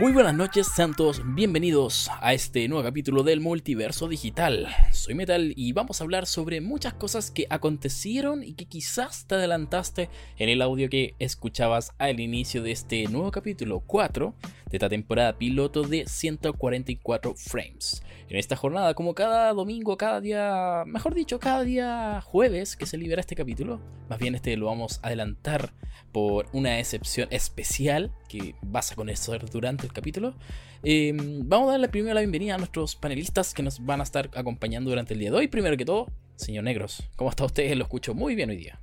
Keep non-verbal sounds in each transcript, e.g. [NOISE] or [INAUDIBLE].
Muy buenas noches, santos. Bienvenidos a este nuevo capítulo del Multiverso Digital. Soy Metal y vamos a hablar sobre muchas cosas que acontecieron y que quizás te adelantaste en el audio que escuchabas al inicio de este nuevo capítulo 4 de esta temporada piloto de 144 frames. En esta jornada, como cada domingo, cada día, mejor dicho, cada día jueves que se libera este capítulo, más bien este lo vamos a adelantar por una excepción especial que vas a conocer durante el capítulo. Em, vamos a darle primero la bienvenida a nuestros panelistas que nos van a estar acompañando durante el día de hoy. Primero que todo, señor Negros, ¿cómo está usted? Lo escucho muy bien hoy día.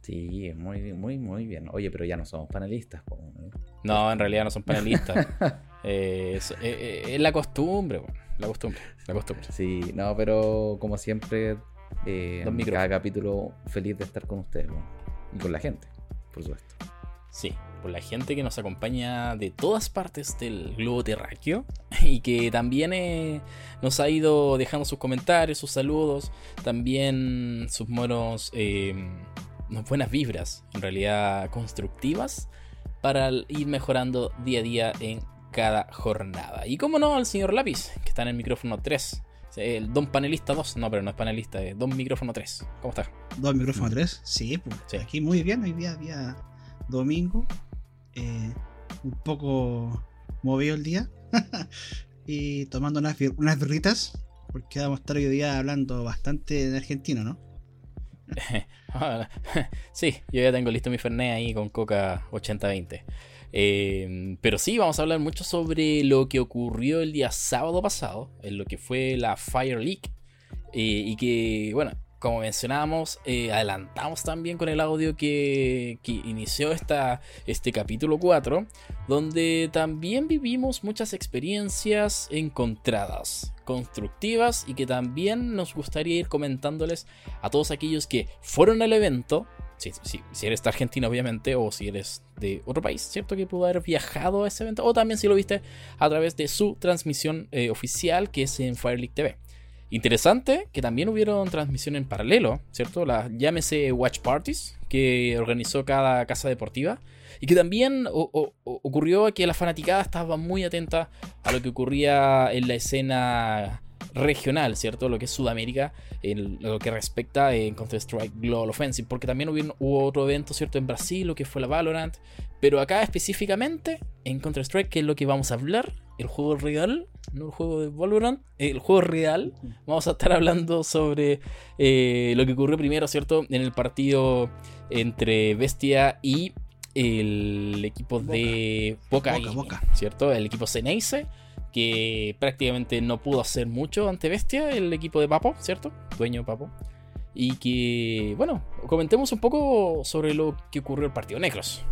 Sí, muy, muy, muy bien. Oye, pero ya no somos panelistas. No, en realidad no son panelistas. [LAUGHS] Eh, eh, eh, es, la costumbre, la costumbre, la costumbre. Sí, no, pero como siempre, en cada capítulo feliz de estar con ustedes y con la gente, por supuesto. Sí, por la gente que nos acompaña de todas partes del globo terráqueo [LAUGHS] y que también nos ha ido dejando sus comentarios, sus saludos, también sus buenos, buenas vibras, en realidad constructivas para ir mejorando día a día en cada jornada. Y como no, al señor Lápiz, que está en el micrófono 3. El Don Panelista 2, no, pero no es panelista, es Don Micrófono 3. ¿Cómo está? Don Micrófono 3, sí, pues, aquí muy bien, hoy día, día domingo. Eh, un poco movido el día. [LAUGHS] y tomando unas, unas birritas, porque vamos a estar hoy día hablando bastante en argentino, ¿no? [LAUGHS] sí, yo ya tengo listo mi Fernet ahí con Coca 8020. Em, pero sí, vamos a hablar mucho sobre lo que ocurrió el día sábado pasado, en lo que fue la Fire League. Eh, y que, bueno, como mencionábamos, eh, adelantamos también con el audio que, inició esta, este capítulo 4, donde también vivimos muchas experiencias encontradas, constructivas y que también nos gustaría ir comentándoles a todos aquellos que fueron al evento. Si, si eres de Argentina, obviamente, o si eres de otro país, ¿cierto? Que pudo haber viajado a ese evento, o también si lo viste a través de su transmisión eh, oficial, que es en Fireleague TV. Interesante que también hubieron transmisión en paralelo, ¿cierto? La llámese Watch Parties que organizó cada casa deportiva y que también ocurrió que la fanaticada estaba muy atenta a lo que ocurría en la escena regional, ¿cierto? Lo que es Sudamérica, en lo que respecta en Counter-Strike Global Offensive, porque también hubo, otro evento, ¿cierto? En Brasil, lo que fue la Valorant, pero acá específicamente en Counter-Strike, que es lo que vamos a hablar, el juego real, no el juego de Valorant, el juego real. Vamos a estar hablando sobre eh, lo que ocurrió primero, ¿cierto? En el partido entre Bestia y el equipo de Boca, Boca, ¿cierto? El equipo Ceneice, que prácticamente no pudo hacer mucho ante Bestia, el equipo de Papo, ¿cierto? Dueño Papo. Y que, bueno, comentemos un poco sobre lo que ocurrió el partido Negros.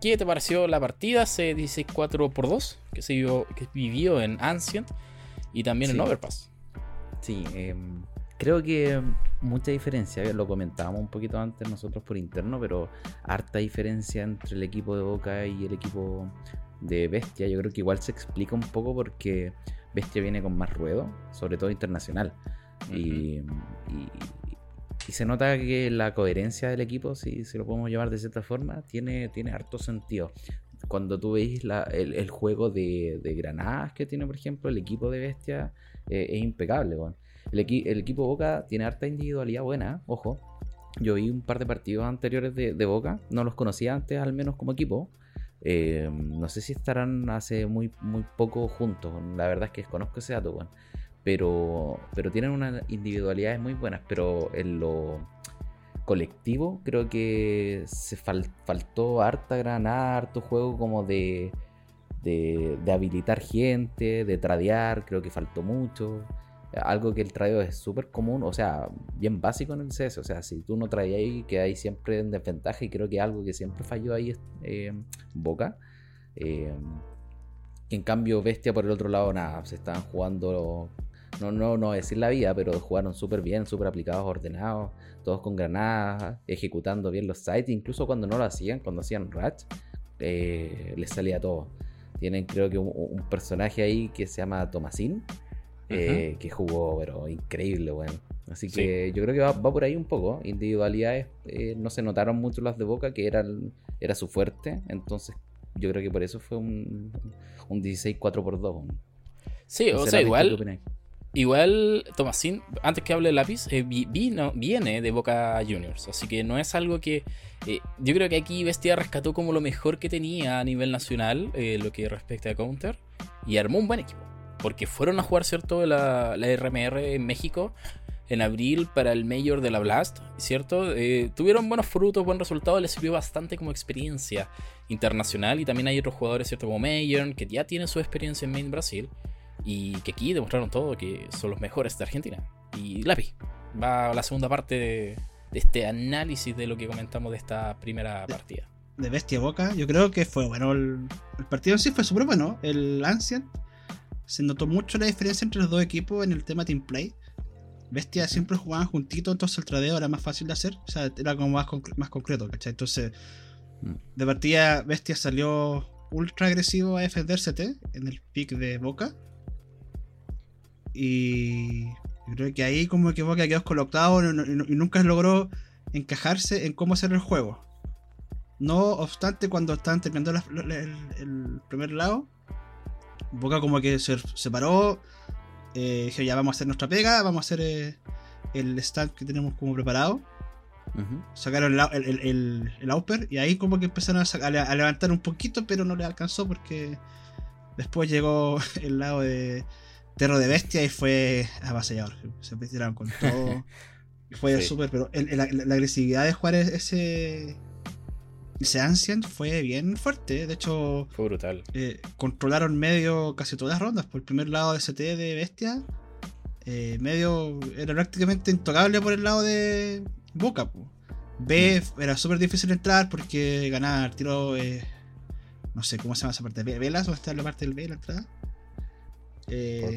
¿Qué te pareció la partida? Se dice 4 por 2 que se que vivió en Ancient y también en Overpass. Sí, em, creo que mucha diferencia, lo comentábamos un poquito antes nosotros por interno, pero harta diferencia entre el equipo de Boca y el equipo de Bestia. Yo creo que igual se explica un poco porque Bestia viene con más ruedo, sobre todo internacional. y, y se nota que la coherencia del equipo, si, si lo podemos llevar de cierta forma, tiene, tiene harto sentido. Cuando tú veis el, juego de, granadas que tiene, por ejemplo, el equipo de Bestia, eh, es impecable. El, el, equipo Boca tiene harta individualidad buena, ojo. Yo vi un par de partidos anteriores de, Boca, no los conocía antes, al menos como equipo. Eh, no sé si estarán hace muy, muy poco juntos. La verdad es que desconozco ese dato, pero, pero tienen unas individualidades muy buenas, pero en lo colectivo creo que se faltó harta granada, harto juego como de, de, habilitar gente, de tradear, creo que faltó mucho. Algo que el tradeo es súper común, o sea, bien básico en el CS. O sea, si tú no traes ahí, hay siempre en desventaja. Y creo que algo que siempre falló ahí es eh, Boca. Eh, en cambio, Bestia por el otro lado, nada, se estaban jugando no, no, no decir la vida, pero jugaron súper bien, súper aplicados, ordenados, todos con granadas, ejecutando bien los sites, incluso cuando no lo hacían, cuando hacían Ratch, eh, les salía todo. Tienen creo que un, personaje ahí que se llama Tomasín, eh, que jugó, pero increíble, bueno. Así que yo creo que va, por ahí un poco. Individualidades eh, no se notaron mucho las de Boca, que eran, era su fuerte. Entonces yo creo que por eso fue un, un 16 4 por 2 Sí, o sea, igual. Igual, Tomasín, antes que hable de lápiz, eh, vino, viene de Boca Juniors. Así que no es algo que. Eh, yo creo que aquí Bestia rescató como lo mejor que tenía a nivel nacional, eh, lo que respecta a Counter, y armó un buen equipo. Porque fueron a jugar, ¿cierto?, la, la RMR en México en abril para el Mayor de la Blast, ¿cierto? tuvieron buenos frutos, buen resultado, les sirvió bastante como experiencia internacional. Y también hay otros jugadores, ¿cierto? Como Mayor, que ya tienen su experiencia en Main Brasil. Y que aquí demostraron todo que son los mejores de Argentina. Y Lapi, va a la segunda parte de, este análisis de lo que comentamos de esta primera partida. De Bestia Boca, yo creo que fue bueno. El, partido en sí fue súper bueno. El Ancient se notó mucho la diferencia entre los dos equipos en el tema team play. Bestia siempre jugaban juntitos, entonces el tradeo era más fácil de hacer. O sea, era como más, más concreto, ¿cachai? Entonces, mm. de partida, Bestia salió ultra agresivo a defenderse en el pick de Boca. Y creo que ahí como que Boca quedó colocado y, nunca logró encajarse en cómo hacer el juego. No obstante, cuando estaban terminando el, primer lado, Boca como que se separó, eh, ya vamos a hacer nuestra pega, vamos a hacer eh, el stand que tenemos como preparado. Sacaron el, el, el, y ahí como que empezaron a, a, levantar un poquito, pero no le alcanzó porque después llegó [LAUGHS] el lado de, Terro de Bestia y fue avasallador. Se metieron con todo. [LAUGHS] fue súper, pero la, agresividad de jugar ese. Ese Ancient fue bien fuerte. De hecho, fue brutal. Eh, controlaron medio casi todas las rondas. Por el primer lado de ST de Bestia, eh, medio era prácticamente intocable por el lado de Boca. B mm. era súper difícil entrar porque ganar tiro. Eh, no sé cómo se llama esa parte. ¿Velas o está la parte del B la entrada? Eh,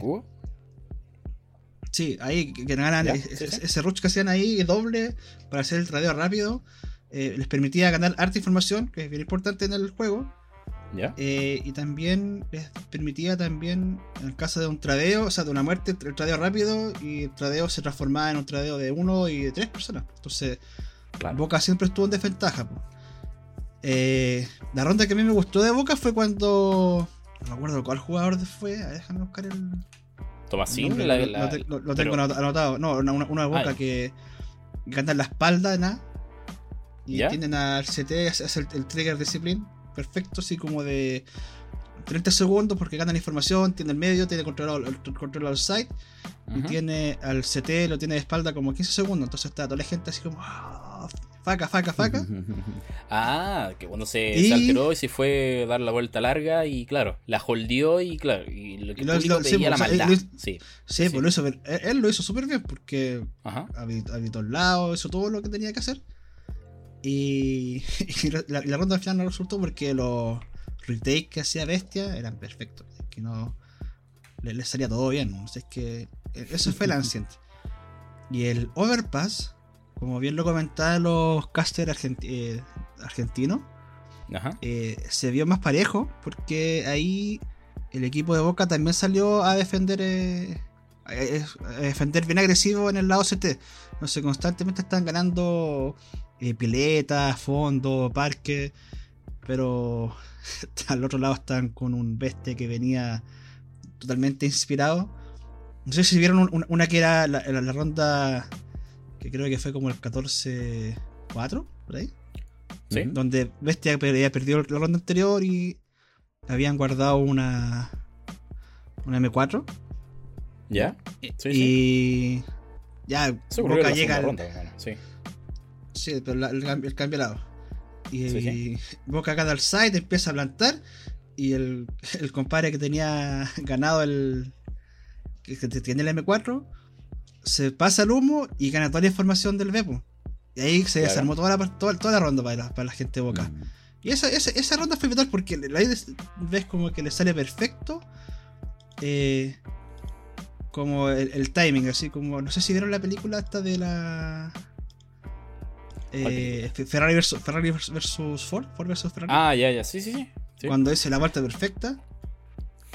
Sí, ahí que ganan ese, rush que hacían ahí doble para hacer el tradeo rápido. Eh, les permitía ganar harta información, que es bien importante en el juego. Eh, y también les permitía también, en el caso de un tradeo, o sea, de una muerte, el tradeo rápido y el tradeo se transformaba en un tradeo de uno y de tres personas. Entonces, Boca siempre estuvo en desventaja. Eh, la ronda que a mí me gustó de Boca fue cuando no recuerdo cuál jugador fue. Déjame buscar el. Tomasín, lo, tengo anotado. No, una, una, boca ah, que en la espalda, nada. Y tienen al CT, hace el, trigger discipline. Perfecto, así como de 30 segundos porque ganan información, tiene el medio, tiene controlado el control al site y tiene al CT, lo tiene de espalda como 15 segundos. Entonces está toda la gente así como ah, faca, faca, faca. [LAUGHS] ah, que cuando se, alteró y se fue a dar la vuelta larga y claro, la holdió y claro, y lo que lo, sí, la maldad. sí, sí, Pues lo hizo, él, lo hizo súper bien porque habitó el lado, hizo todo lo que tenía que hacer. Y, [LAUGHS] la, ronda final no resultó porque los retakes que hacía Bestia eran perfectos. que no le, salía todo bien. ¿no? es que e, eso fue el [LAUGHS] Ancient. Y el Overpass como bien lo comentaban los casters eh, argentinos, eh, se vio más parejo porque ahí el equipo de Boca también salió a defender eh, a defender bien agresivo en el lado CT. No sé, constantemente están ganando piletas, fondo, parque, pero [LAUGHS] al otro lado están con un bestia que venía totalmente inspirado. No sé si vieron una que era la, la ronda que creo que fue como el 14-4, por ahí. ¿Sí? Donde Bestia había perdido la ronda anterior y habían guardado una, una M4. ¿Ya? Sí, y ya Boca llega ronda, sí. Sí, pero el, el, cambio de lado. Y Boca gana al side, empieza a plantar y el, el compadre que tenía ganado el que tiene el M4 se pasa el humo y gana toda la información del Bepo. Y ahí se desarmó toda la, toda, la ronda para la, para la gente de Boca. Mm. Y esa, esa, esa, ronda fue vital porque la ves como que le sale perfecto. Eh, como el, timing, así como. No sé si vieron la película esta de la. Eh, Ferrari versus, Ferrari versus Ford, Ford versus Ferrari. Ah, ya, ya, sí, sí, sí. Cuando es la vuelta perfecta.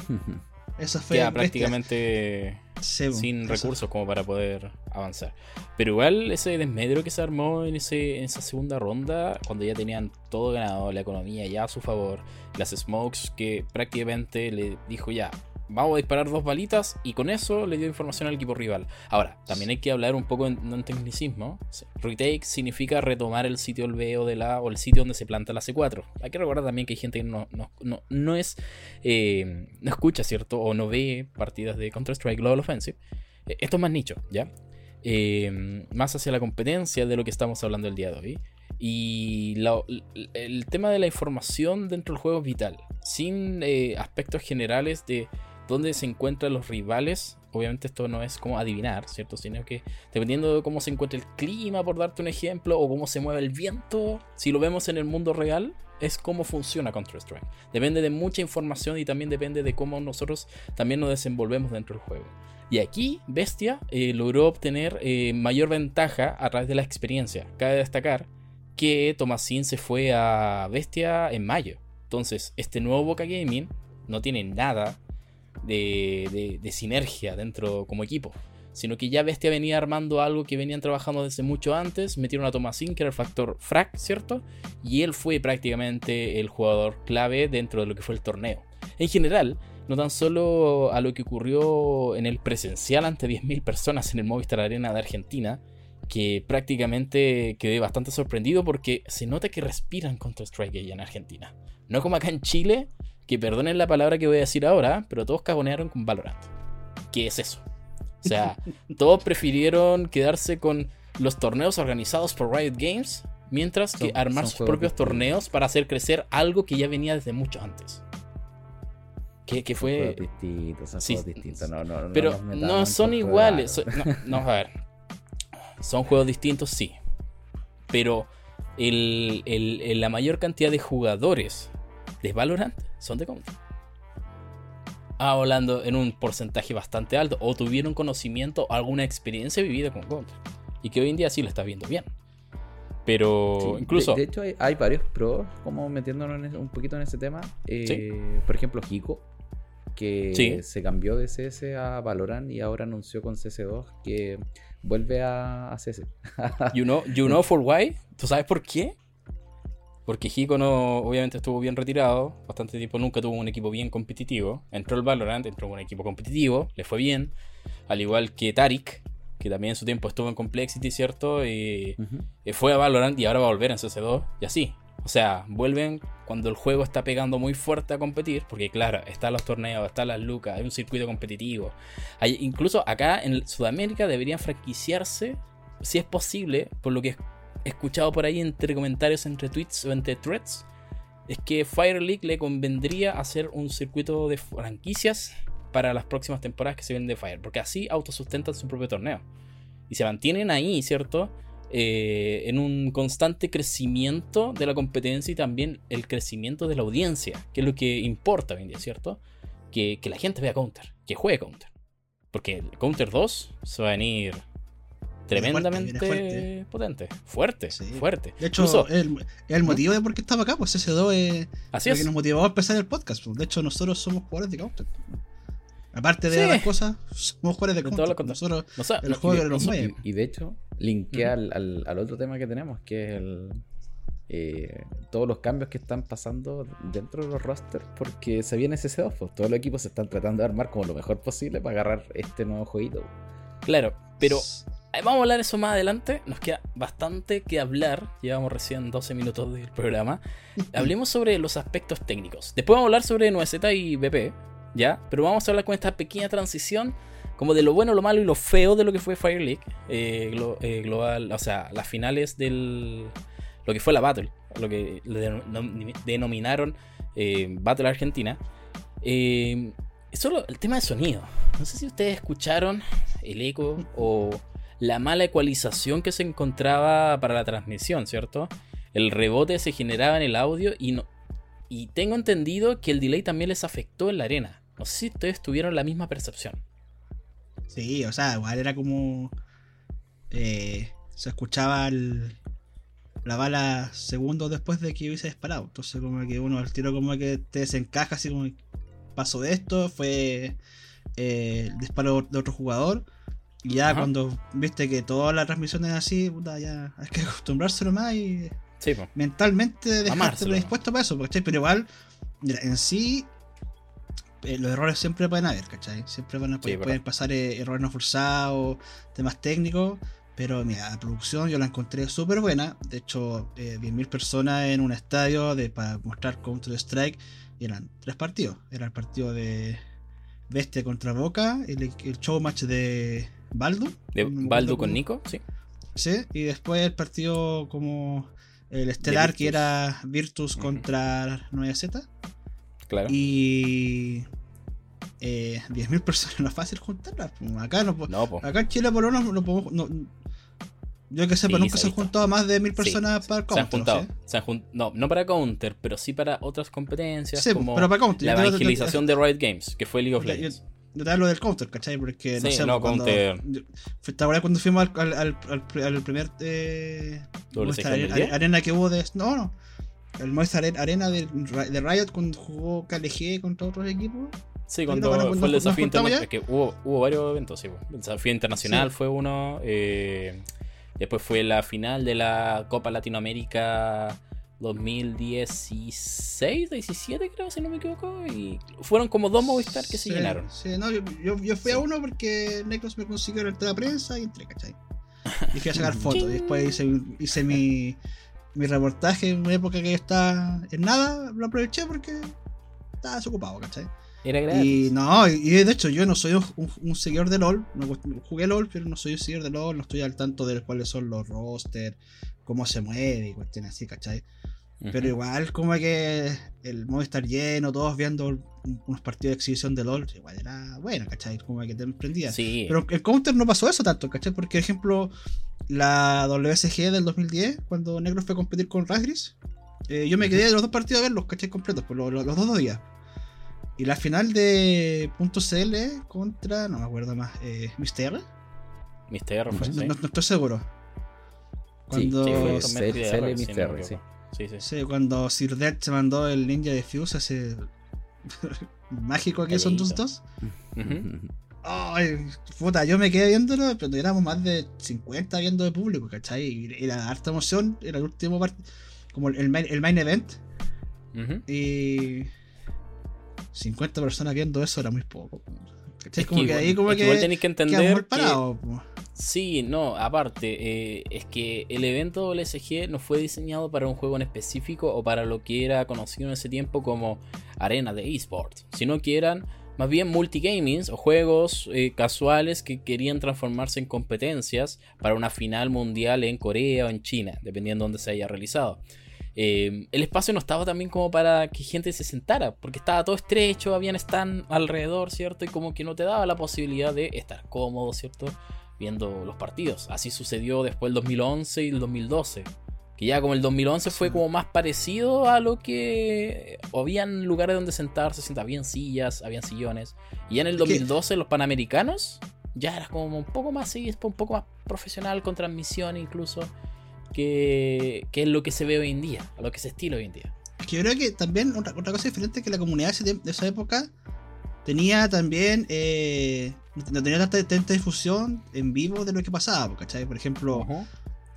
[LAUGHS] Esa fue. prácticamente sin recursos como para poder avanzar. Pero igual ese desmedro que se armó en, ese, en esa segunda ronda, cuando ya tenían todo ganado, la economía ya a su favor, las Smokes que prácticamente le dijo ya, vamos a disparar dos balitas y con eso le dio información al equipo rival. Ahora, también hay que hablar un poco en, en tecnicismo. Retake significa retomar el sitio del B o de la o el sitio donde se planta la C4. Hay que recordar también que hay gente que no, no, no, es eh, no escucha, ¿cierto? O no ve partidas de Counter-Strike Global Offensive. Eh, esto es más nicho, ¿ya? Eh, más hacia la competencia de lo que estamos hablando el día de hoy. Y el tema de la información dentro del juego es vital. Sin aspectos generales de dónde se encuentran los rivales. Obviamente esto no es como adivinar, ¿cierto? Sino que dependiendo de cómo se encuentra el clima, por darte un ejemplo, o cómo se mueve el viento, si lo vemos en el mundo real, es cómo funciona Counter-Strike. Depende de mucha información y también depende de cómo nosotros también nos desenvolvemos dentro del juego. Y aquí Bestia eh, logró obtener eh, mayor ventaja a través de la experiencia. Cabe destacar que Tomasin se fue a Bestia en mayo. Entonces, este nuevo Boca Gaming no tiene nada de, sinergia dentro como equipo sino que ya Bestia venía armando algo que venían trabajando desde mucho antes. Metieron a Thomasin, que era el factor frac, ¿cierto? Y él fue prácticamente el jugador clave dentro de lo que fue el torneo. En general, no tan solo a lo que ocurrió en el presencial ante 10.000 personas en el Movistar Arena de Argentina, que prácticamente quedé bastante sorprendido porque se nota que respiran contra Strike allá en Argentina. No como acá en Chile, que perdonen la palabra que voy a decir ahora, pero todos cagonearon con Valorant. ¿Qué es eso? O sea, [LAUGHS] todos prefirieron quedarse con los torneos organizados por Riot Games, mientras que armar sus propios torneos para hacer crecer algo que ya venía desde mucho antes. Que, fue. Son distintos, son juegos distintos. No, no, pero no, son iguales. no, a ver. Son juegos distintos, sí. Pero la mayor cantidad de jugadores de Valorant son de Counter. Hablando en un porcentaje bastante alto, o tuvieron conocimiento o alguna experiencia vivida con Counter. Y que hoy en día sí lo está viendo bien. Pero incluso. De, hecho, hay, varios pros, como metiéndonos un poquito en ese tema. Eh, por ejemplo, Hiko, que se cambió de CS a Valorant y ahora anunció con CS2 que vuelve a, a CS. you, know, you know [LAUGHS] for why? ¿Tú sabes por qué? Porque Hiko no, obviamente estuvo bien retirado, bastante tiempo nunca tuvo un equipo bien competitivo. Entró el Valorant, entró en un equipo competitivo, le fue bien. Al igual que Tarik, que también en su tiempo estuvo en Complexity, ¿cierto? Y fue a Valorant y ahora va a volver en CS2 y así. O sea, vuelven cuando el juego está pegando muy fuerte a competir, porque claro, están los torneos, están las lucas, hay un circuito competitivo. Hay, incluso acá en Sudamérica deberían franquiciarse, si es posible, por lo que escuchado por ahí entre comentarios, entre tweets o entre threads, es que Fire League le convendría hacer un circuito de franquicias para las próximas temporadas que se vienen de Fire, porque así autosustentan su propio torneo. Y se mantienen ahí, ¿cierto? Eh, en un constante crecimiento de la competencia y también el crecimiento de la audiencia, que es lo que importa hoy en día, ¿cierto? Que, que la gente vea Counter, que juegue Counter. Porque Counter 2 se va a venir tremendamente potente, fuerte, fuerte. De hecho, es el, motivo de por qué estaba acá, pues ese 2 es Así lo que nos motivó a empezar el podcast. Pues. De hecho, nosotros somos jugadores de Counter. Aparte de las cosas, somos jugadores de Counter. nosotros, el juego de los y, y, de hecho, linkea al, al, otro tema que tenemos, que es el, eh, todos los cambios que están pasando dentro de los rosters, porque se viene ese 2 pues todos los equipos se están tratando de armar como lo mejor posible para agarrar este nuevo jueguito. Claro, pero eh, vamos a hablar eso más adelante. Nos queda bastante que hablar. Llevamos recién 12 minutos del programa. [LAUGHS] Hablemos sobre los aspectos técnicos. Después vamos a hablar sobre Nueseta y BP, ¿ya? Pero vamos a hablar con esta pequeña transición como de lo bueno, lo malo y lo feo de lo que fue Fire League eh, eh, global, o sea, las finales del lo que fue la Battle, lo que denominaron Battle Argentina. Solo el tema de sonido. No sé si ustedes escucharon el eco o la mala ecualización que se encontraba para la transmisión, ¿cierto? El rebote se generaba en el audio y no. Y tengo entendido que el delay también les afectó en la arena. No sé si ustedes tuvieron la misma percepción. Sí, o sea, igual era como. Eh, se escuchaba la bala segundos después de que hubiese disparado. Entonces, como que uno al tiro, como que te desencaja, así como pasó esto, fue eh, el disparo de otro jugador. Y ya Ajá. cuando viste que todas las transmisiones así, puta, ya hay que acostumbrarse nomás y Sí, mentalmente dejarte predispuesto para eso, ¿cachai? Pero igual, en sí, eh, los errores siempre pueden haber, ¿cachai? Siempre van a, Sí, pueden pasar eh, errores no forzados, temas técnicos, pero mira, la producción yo la encontré súper buena. De hecho, eh, 10.000 personas en un estadio de, para mostrar Counter Strike, y eran tres partidos. Era el partido de Bestia contra Boca, el, el show match de Baldu. De Baldo con Nico, sí. Sí, y después el partido como el estelar que era Virtus contra 9Z. Claro. Y eh, 10.000 personas [LAUGHS] no es fácil juntarlas. Acá, no, No, acá en Chile por lo menos no podemos... no- yo que sepa, Sí, nunca se se ha han juntado más de mil Sí, personas para se han Counter, juntado. ¿sí? se han jun- no, no para Counter, pero sí para otras competencias Sí, como pero para Counter. la yo te- te- evangelización de Riot Games, que fue League of Legends. Yo te hablo del counter, ¿cachai? Porque no Sí, sé, no, cuando, Counter. ¿Te acuerdas cuando fuimos al, al, al, primer eh, WCG Movistar Are- 2010? arena que hubo de. No, no. El Movistar Are- Arena de, de Riot cuando jugó KLG contra otros equipos. Sí, Pero cuando fue el nos desafío internacional. Que hubo, hubo varios eventos, sí. El desafío internacional Sí. fue uno. eh, después fue la final de la Copa Latinoamérica 2016, 17 creo, si no me equivoco. Y fueron como dos Movistar que se llenaron. Sí, no, yo, yo, yo fui a uno porque Necros me consiguió la prensa y entré, ¿cachai? [LAUGHS] Y fui a sacar fotos. y después hice, hice mi, mi reportaje en una época que yo estaba en nada. Lo aproveché porque estaba desocupado, ¿cachai? Era gratis. Y no, y de hecho yo no soy un, un- seguidor de LOL, no, jugué LOL, pero no soy un seguidor de LOL, no estoy al tanto de cuáles son los rosters, cómo se mueve y cuestiones así, ¿cachai? Ujú. Pero igual como que el modo estar lleno, todos viendo un- unos partidos de exhibición de LOL, igual era bueno, ¿cachai? Como que te emprendía. Sí. Pero en Counter no pasó eso tanto, ¿cachai? Porque, por ejemplo, la WSG del 2010, cuando Negro fue a competir con Rasgris, eh, yo me quedé de los dos partidos a verlos, ¿cachai? Completos, por los, los- los dos días. Y la final de .cl contra, no me acuerdo más, eh, Mister, Mr. R fue, no, sí. no- no estoy seguro. Cuando, Sí, fue el C- torneo de CL R, si no me Mr. equivoco. Sí, sí. sí, cuando Sir Dead se mandó el ninja de Fuse ese [LAUGHS] mágico que son tus dos. Ay, puta, yo me quedé viéndolo, pero éramos más de 50 viendo de público, ¿cachai? Y era harta emoción, era el último part- como el main, el main event, Ujú. y 50 personas viendo eso era muy poco. ¿Cachai? Es como que, igual- ahí como es que, igual tenéis que entender que. Sí, no, aparte, eh, es que el evento LSG no fue diseñado para un juego en específico o para lo que era conocido en ese tiempo como arena de esports, sino que eran más bien multigamings o juegos eh, casuales que querían transformarse en competencias para una final mundial en Corea o en China, dependiendo de dónde se haya realizado. Eh, el espacio no estaba también como para que gente se sentara, porque estaba todo estrecho, habían stand alrededor, ¿cierto? Y como que no te daba la posibilidad de estar cómodo, ¿cierto? Viendo los partidos. Así sucedió después el 2011 y el 2012. Que ya como el 2011 fue como más parecido a lo que... Habían lugares donde sentarse, sentar, habían sillas, habían sillones. Y ya en el Es que- 2012 los Panamericanos ya era como un poco más, sí, un poco más profesional, con transmisión incluso. Que, que es lo que se ve hoy en día, a lo que se estila hoy en día. Es que yo creo que también otra, otra cosa diferente es que la comunidad de, esa época tenía también, eh, no tenía tanta, tanta difusión en vivo de lo que pasaba, ¿cachai? Por ejemplo,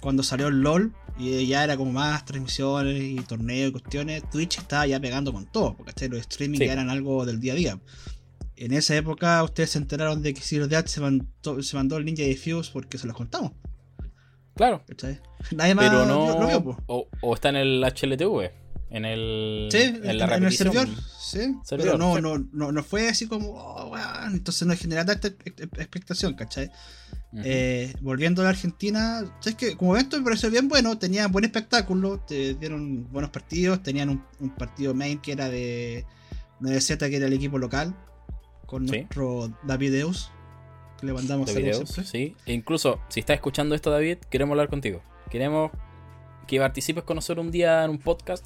cuando salió el LOL y ya era como más transmisiones y torneos y cuestiones, Twitch estaba ya pegando con todo, ¿cachai? los streaming Sí. ya eran algo del día a día. En esa época ustedes se enteraron de que Zero Death se mandó, se mandó el Ninja Diffuse porque se los contamos, Claro, ¿cachai? Nadie más pero lo- no. lo vio, po. o, o está en el HLTV, en el. Sí, en en, la en el servidor, sí. Servidor, pero no, sí. no, no, no fue así como, oh, entonces no genera tanta ex- ex- expectación, ¿cachai? Eh, volviendo a la Argentina, sabes que como evento me pareció bien bueno, tenían buen espectáculo, te dieron buenos partidos, tenían un, un partido main que era de 9Z, que era el equipo local, con Sí. nuestro David Deus, le mandamos de videos, sí. E incluso, si estás escuchando esto, David, queremos hablar contigo. Queremos que participes con nosotros un día en un podcast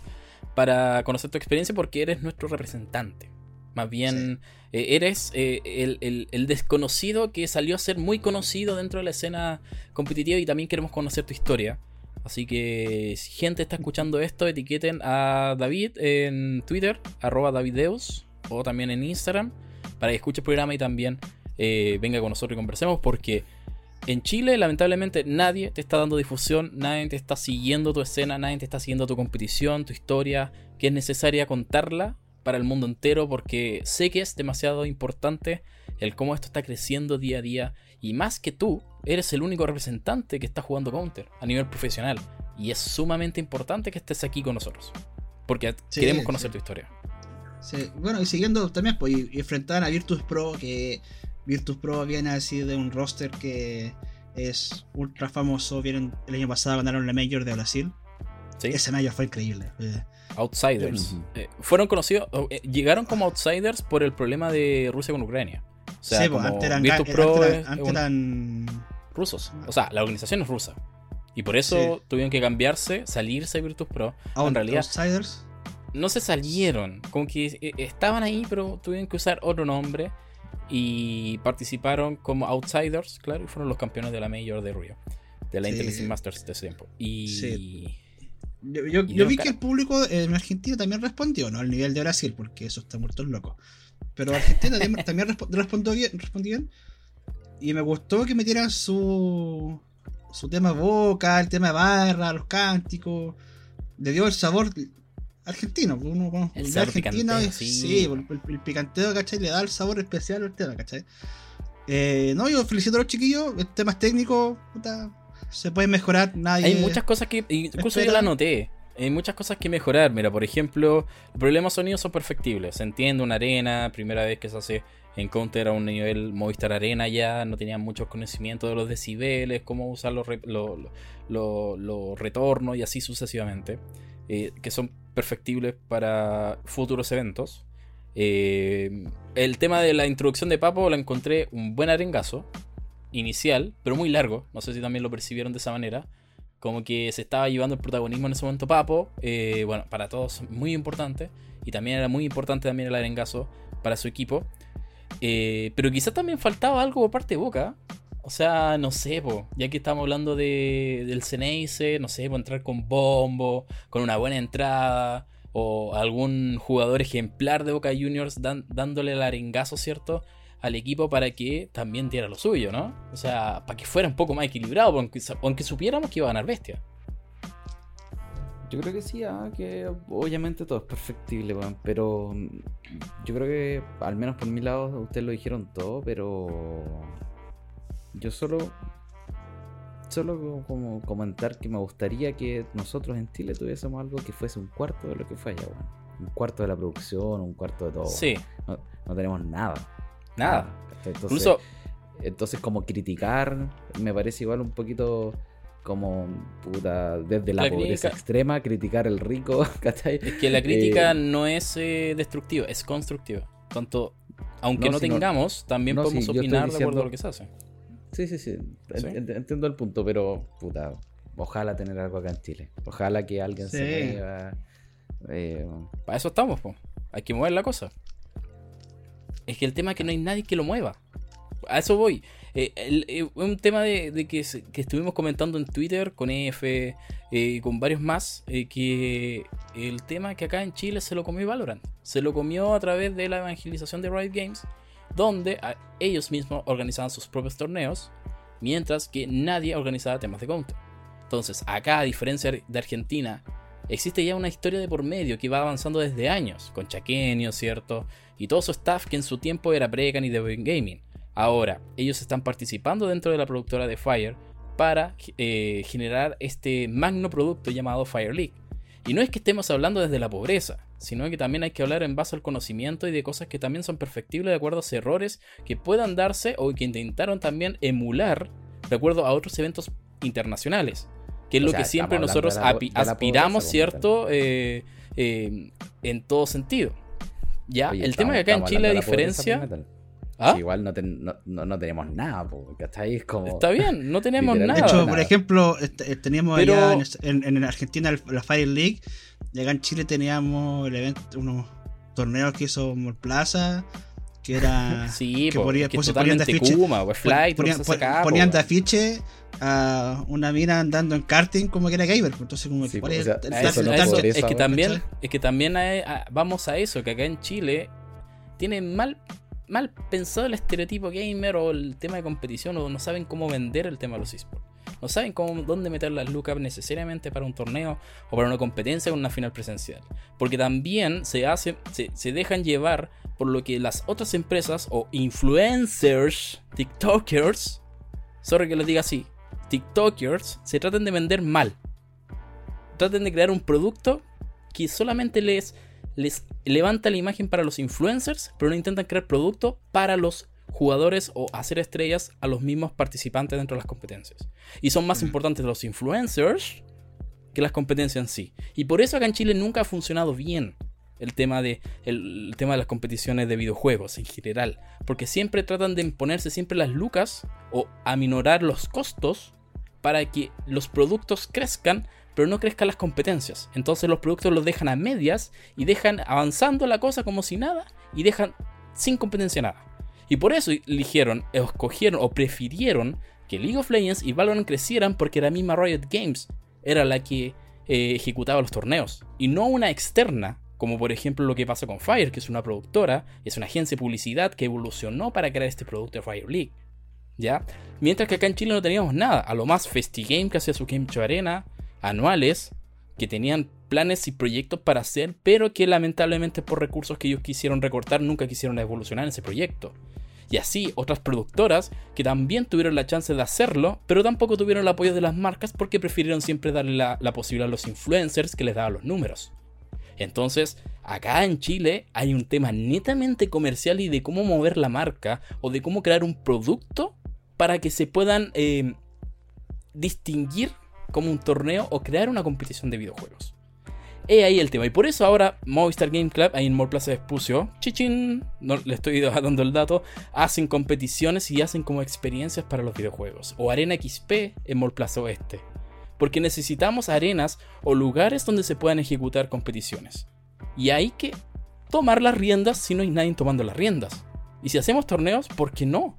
para conocer tu experiencia porque eres nuestro representante. Más bien, eh, eres eh, el, el- el desconocido que salió a ser muy conocido dentro de la escena competitiva y también queremos conocer tu historia. Así que si gente está escuchando esto, etiqueten a David en Twitter, arroba Davideus, o también en Instagram, para que escuche el programa y también eh, venga con nosotros y conversemos, porque en Chile, lamentablemente, nadie te está dando difusión, nadie te está siguiendo tu escena, nadie te está siguiendo tu competición, tu historia, que es necesaria contarla para el mundo entero, porque sé que es demasiado importante el cómo esto está creciendo día a día. Y más que tú, eres el único representante que está jugando Counter a nivel profesional. Y es sumamente importante que estés aquí con nosotros. Porque queremos conocer tu historia. Bueno, y siguiendo también, pues, y, enfrentar a Virtus Pro, que Virtus Pro viene así de un roster que es ultra famoso. Vienen, el año pasado ganaron la Major de Brasil. Ese Major fue increíble. Eh, outsiders. Eh, fueron conocidos, eh, llegaron como outsiders por el problema de Rusia con Ucrania. O sea, sí, pues, antes eran, Virtus Pro antes eran, rusos. O sea, la organización es rusa. Y por eso tuvieron que cambiarse, salirse de Virtus Pro. en realidad, outsiders. No se salieron, como que estaban ahí, pero tuvieron que usar otro nombre y participaron como outsiders, claro, y fueron los campeones de la Major de Rio, de la sí. Masters de ese tiempo. Y. Yo, vi que el público en Argentina también respondió, ¿no? Al nivel de Brasil, porque eso está muerto el loco. Pero Argentina también, [LAUGHS] respondió, bien, respondió bien. Y me gustó que metieran su, su tema vocal, el tema de barra, los cánticos. Le dio el sabor argentino. Pues, uno, el de Argentina, sí, el, picanteo, ¿cachai? Le da el sabor especial al tema, ¿cachai? Eh, no, yo felicito a los chiquillos, temas técnicos, puta, se pueden mejorar, nadie. Hay muchas cosas que, incluso yo la noté, hay muchas cosas que mejorar. Mira, por ejemplo, los problemas sonidos son perfectibles. Se entiende una arena, primera vez que se hace en Counter a un nivel Movistar Arena ya, no tenían muchos conocimientos de los decibeles, cómo usar los, los retornos y así sucesivamente. Eh, que son perfectibles para futuros eventos. Eh, el tema de la introducción de Papo la encontré un buen arengazo inicial, pero muy largo. No sé si también lo percibieron de esa manera. Como que se estaba llevando el protagonismo en ese momento Papo. Eh, bueno, para todos muy importante. Y también era muy importante también el arengazo para su equipo. pero quizás también faltaba algo por parte de Boca. O sea, no sé, ya que estamos hablando de, del Ceneice, no sé, po, entrar con bombo, con una buena entrada, o algún jugador ejemplar de Boca Juniors dándole el arengazo, ¿cierto? Al equipo para que también diera lo suyo, ¿no? O sea, para que fuera un poco más equilibrado, aunque, supiéramos que iba a ganar Bestia. Yo creo que sí, ah, que obviamente todo es perfectible, pero yo creo que, al menos por mi lado, ustedes lo dijeron todo, pero yo solo solo como comentar que me gustaría que nosotros en Chile tuviésemos algo que fuese un cuarto de lo que fue allá, Un cuarto de la producción, un cuarto de todo. Sí. No, tenemos nada. Nada. Entonces, entonces, como criticar, me parece igual un poquito como puta, desde la, pobreza extrema, criticar el rico, [LAUGHS] ¿cachai? Es que la crítica eh, no es eh, destructiva, es constructiva. Tanto, aunque no, tengamos, también podemos opinar de acuerdo a lo que se hace. Sí, sí, sí. Entiendo el punto, pero puta, ojalá tener algo acá en Chile. Ojalá que alguien se mueva. Eh, Para eso estamos, po. hay que mover la cosa. Es que el tema es que no hay nadie que lo mueva. A eso voy. Eh, eh, un tema de, que, estuvimos comentando en Twitter con EF y con varios más, que el tema que acá en Chile se lo comió Valorant. Se lo comió a través de la evangelización de Riot Games donde ellos mismos organizaban sus propios torneos, mientras que nadie organizaba temas de counter. Entonces, acá, a diferencia de Argentina, existe ya una historia de por medio que va avanzando desde años, con Chaquenio, ¿cierto? Y todo su staff que en su tiempo era Pregan y The Gaming. Ahora, ellos están participando dentro de la productora de Fire para eh, generar este magno producto llamado Fire League. Y no es que estemos hablando desde la pobreza, sino que también hay que hablar en base al conocimiento y de cosas que también son perfectibles de acuerdo a errores que puedan darse o que intentaron también emular de acuerdo a otros eventos internacionales. Que es lo que siempre nosotros aspiramos, ¿cierto? Eh, eh, en todo sentido. Ya, el tema que acá en Chile la diferencia... ¿Ah? igual no, no, tenemos nada, ¿cachai? Como... Está bien, no [LAUGHS] tenemos nada. De hecho, por ejemplo, este, teníamos allá en, en, Argentina la Fire League, y acá en Chile teníamos el evento, unos torneos que hizo Plaza, que era. [LAUGHS] Sí, que, ponía, que pues, ponían de afiche. ponían, de afiche a una mina andando en karting como que era gamer. Entonces, como que, es, que también, es que también vamos a eso, que acá en Chile tiene mal mal pensado el estereotipo gamer o el tema de competición o no saben cómo vender el tema de los esports. No saben cómo, dónde meter las lucas necesariamente para un torneo o para una competencia con una final presencial. Porque también se, hace, se, dejan llevar por lo que las otras empresas o influencers, TikTokers, sorry que lo diga así, TikTokers se tratan de vender mal. Traten de crear un producto que solamente les, les levanta la imagen para los influencers, pero no intentan crear producto para los jugadores o hacer estrellas a los mismos participantes dentro de las competencias. Y son más importantes los influencers que las competencias en sí. Y por eso acá en Chile nunca ha funcionado bien el tema de, el, tema de las competiciones de videojuegos en general. Porque siempre tratan de imponerse siempre las lucas o aminorar los costos para que los productos crezcan, pero no crezcan las competencias. Entonces los productos los dejan a medias y dejan avanzando la cosa como si nada y dejan sin competencia nada. Y por eso eligieron, escogieron o prefirieron que League of Legends y Valorant crecieran porque la misma Riot Games era la que eh, ejecutaba los torneos y no una externa, como por ejemplo lo que pasa con Fire, que es una productora, es una agencia de publicidad que evolucionó para crear este producto de Fire League. ¿Ya? Mientras que acá en Chile no teníamos nada, a lo más FestiGame que hacía su Game Show Arena, anuales, que tenían planes y proyectos para hacer, pero que lamentablemente por recursos que ellos quisieron recortar nunca quisieron evolucionar ese proyecto. Y así otras productoras que también tuvieron la chance de hacerlo, pero tampoco tuvieron el apoyo de las marcas porque prefirieron siempre darle la, posibilidad a los influencers que les daban los números. Entonces, acá en Chile hay un tema netamente comercial y de cómo mover la marca o de cómo crear un producto para que se puedan eh, distinguir como un torneo o crear una competición de videojuegos. He ahí el tema. Y por eso ahora Movistar Game Club, ahí en Mall Plaza Espucio, chichín, no le estoy [LAUGHS] dando el dato, hacen competiciones y hacen como experiencias para los videojuegos. O Arena XP en Mall Plaza Oeste. Porque necesitamos arenas o lugares donde se puedan ejecutar competiciones. Y hay que tomar las riendas si no hay nadie tomando las riendas. Y si hacemos torneos, ¿por qué no?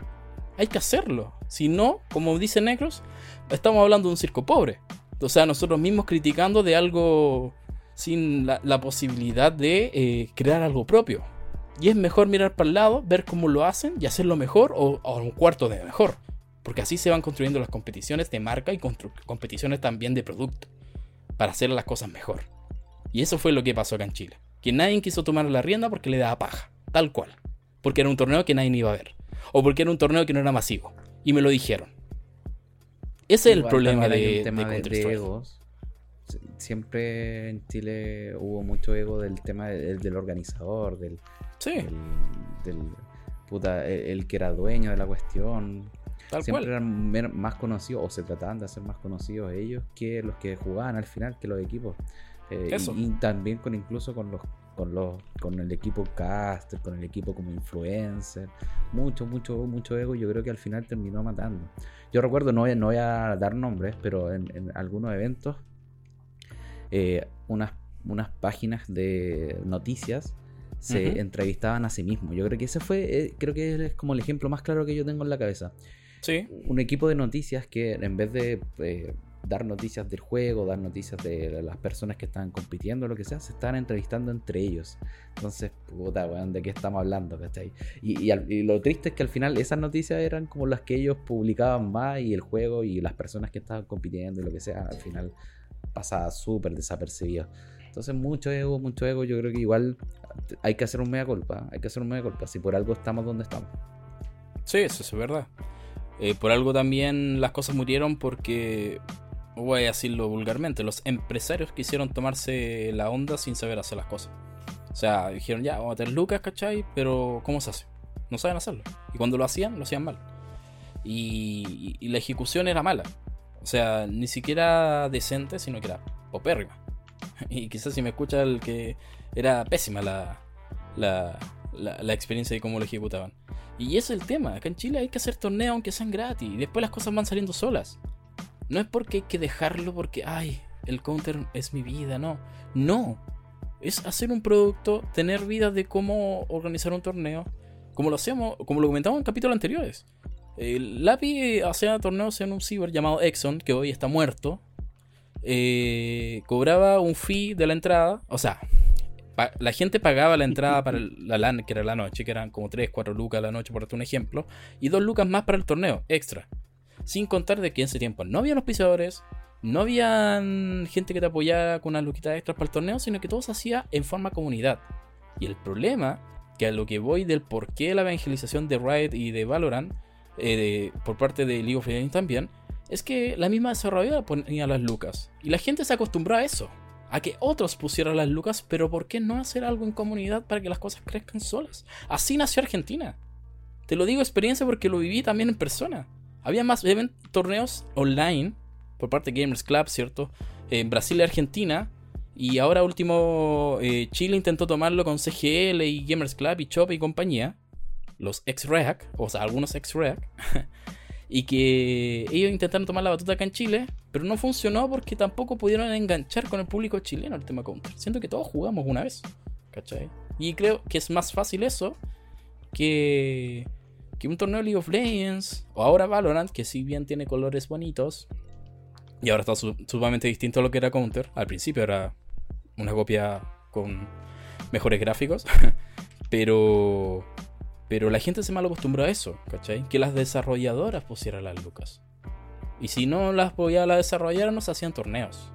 Hay que hacerlo. Si no, como dice Negros, estamos hablando de un circo pobre. O sea, nosotros mismos criticando de algo sin la, posibilidad de eh, crear algo propio. Y es mejor mirar para el lado, ver cómo lo hacen y hacerlo mejor o, un cuarto de mejor. Porque así se van construyendo las competiciones de marca y competiciones también de producto. Para hacer las cosas mejor. Y eso fue lo que pasó acá en Chile. Que nadie quiso tomar la rienda porque le daba paja. Tal cual. Porque era un torneo que nadie iba a ver. O porque era un torneo que no era masivo. Y me lo dijeron. Ese es el problema de, de, siempre en Chile hubo mucho ego del tema del, organizador, del, del, puta, el, que era dueño de la cuestión. siempre eran más conocidos, o se trataban de hacer más conocidos ellos que los que jugaban al final, que los equipos. Eh, y, también con incluso con los con los con el equipo caster, con el equipo como influencer, mucho, mucho, mucho ego, yo creo que al final terminó matando. Yo recuerdo, no voy, no voy a dar nombres, pero en algunos eventos eh, unas, unas páginas de noticias se entrevistaban a sí mismos. Yo creo que ese fue, eh, creo que es como el ejemplo más claro que yo tengo en la cabeza. Sí. Un equipo de noticias que en vez de eh, dar noticias del juego, dar noticias de las personas que estaban compitiendo, lo que sea, se estaban entrevistando entre ellos. Entonces, puta, weón, ¿de qué estamos hablando? Y, y, lo triste es que al final esas noticias eran como las que ellos publicaban más y el juego y las personas que estaban compitiendo y lo que sea, al final pasada súper desapercibida. Entonces, mucho ego, mucho ego. Yo creo que igual hay que hacer un mea culpa. Hay que hacer un mea culpa. Si por algo estamos donde estamos. Sí, eso es verdad. Eh, por algo también las cosas murieron porque, voy a decirlo vulgarmente, los empresarios quisieron tomarse la onda sin saber hacer las cosas. O sea, dijeron, ya, vamos a tener lucas, ¿cachai? Pero ¿cómo se hace? No saben hacerlo. Y cuando lo hacían, lo hacían mal. y la ejecución era mala. O sea, ni siquiera decente, sino que era popérrima. [LAUGHS] Y quizás si me escucha el que era pésima la, la, la, experiencia de cómo lo ejecutaban. Y ese es el tema. Acá en Chile hay que hacer torneos aunque sean gratis. Y después las cosas van saliendo solas. No es porque hay que dejarlo porque, ay, el counter es mi vida. No. No. Es hacer un producto, tener vidas de cómo organizar un torneo. Como lo hacemos, como lo comentamos en capítulos anteriores. El Lapi hacía torneos en un ciber llamado Exxon, que hoy está muerto. Eh, cobraba un fee de la entrada. O sea, la gente pagaba la entrada para la LAN, que era la noche, que eran como 3, 4 lucas a la noche, por darte un ejemplo, y 2 lucas más para el torneo, extra. Sin contar de que en ese tiempo no había auspiciadores, no había gente que te apoyara con unas luquitas extras para el torneo, sino que todo se hacía en forma comunidad. Y el problema, que a lo que voy del por qué la evangelización de Riot y de Valorant, eh, por parte de League of Legends también, es que la misma desarrolladora ponía las lucas. Y la gente se acostumbró a eso. A que otros pusieran las lucas, pero ¿por qué no hacer algo en comunidad para que las cosas crezcan solas? Así nació Argentina. Te lo digo experiencia porque lo viví también en persona. Había más torneos online por parte de Gamers Club, ¿cierto? En Brasil y Argentina. Y ahora último, eh, Chile intentó tomarlo con CGL y Gamers Club y Chop y compañía. Los ex-REAC, o sea, algunos ex-REAC. [LAUGHS] y que ellos intentaron tomar la batuta acá en Chile, pero no funcionó porque tampoco pudieron enganchar con el público chileno el tema Counter. Siento que todos jugamos una vez, ¿cachai? Y creo que es más fácil eso que, que un torneo League of Legends o ahora Valorant, que si bien tiene colores bonitos y ahora está sumamente distinto a lo que era Counter. Al principio era una copia con mejores gráficos, [LAUGHS] pero pero la gente se mal acostumbró a eso, ¿cachai? Que las desarrolladoras pusieran las lucas. Y si no las podía la desarrollar, no se hacían torneos.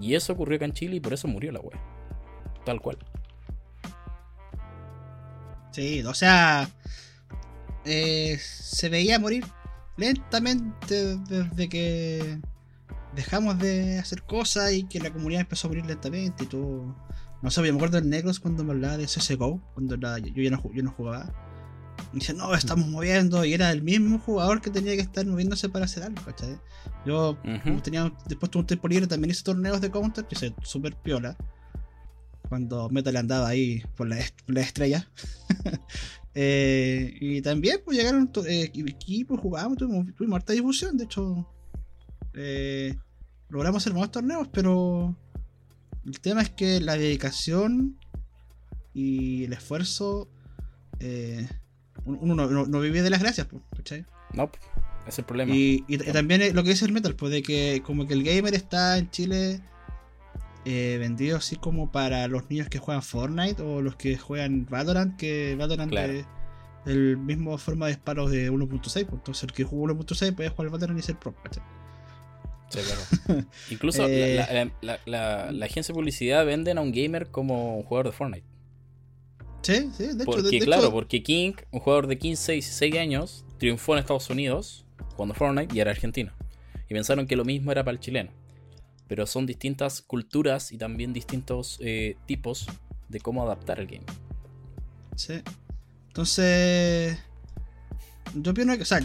Y eso ocurrió acá en Chile y por eso murió la web. Tal cual. Sí, o sea, eh, se veía morir lentamente desde que dejamos de hacer cosas y que la comunidad empezó a morir lentamente y todo. No sé, me acuerdo del Negros cuando me hablaba de CSGO, cuando yo, ya no, yo no jugaba dice, no, estamos moviendo. Y era el mismo jugador que tenía que estar moviéndose para hacer algo, ¿cachai? Yo, tenía, después tuve un tiempo libre, también hice torneos de Counter, que hice súper piola. Cuando Metal andaba ahí por la, por estrella. [LAUGHS] Eh, y también, pues llegaron eh, equipos, jugábamos, tuvimos, tuvimos harta difusión. De hecho, eh, logramos hacer más torneos, pero el tema es que la dedicación y el esfuerzo eh, uno no, vive de las gracias, ¿cachai? No, es el problema. Y, también lo que dice el metal, pues de que como que el gamer está en Chile eh, vendido así como para los niños que juegan Fortnite o los que juegan Valorant, que Valorant es el mismo forma de disparos de 1.6, pues entonces el que juega 1.6 puede jugar Valorant y ser pro. Sí, claro. [LAUGHS] Incluso eh, la, la, agencia de publicidad venden a un gamer como un jugador de Fortnite. Sí, sí, de hecho. Porque, claro, porque King, un jugador de 15, 16 años, triunfó en Estados Unidos jugando Fortnite y era argentino. Y pensaron que lo mismo era para el chileno. Pero son distintas culturas y también distintos eh, tipos de cómo adaptar el game. Sí. Entonces. Yo pienso que, o sea,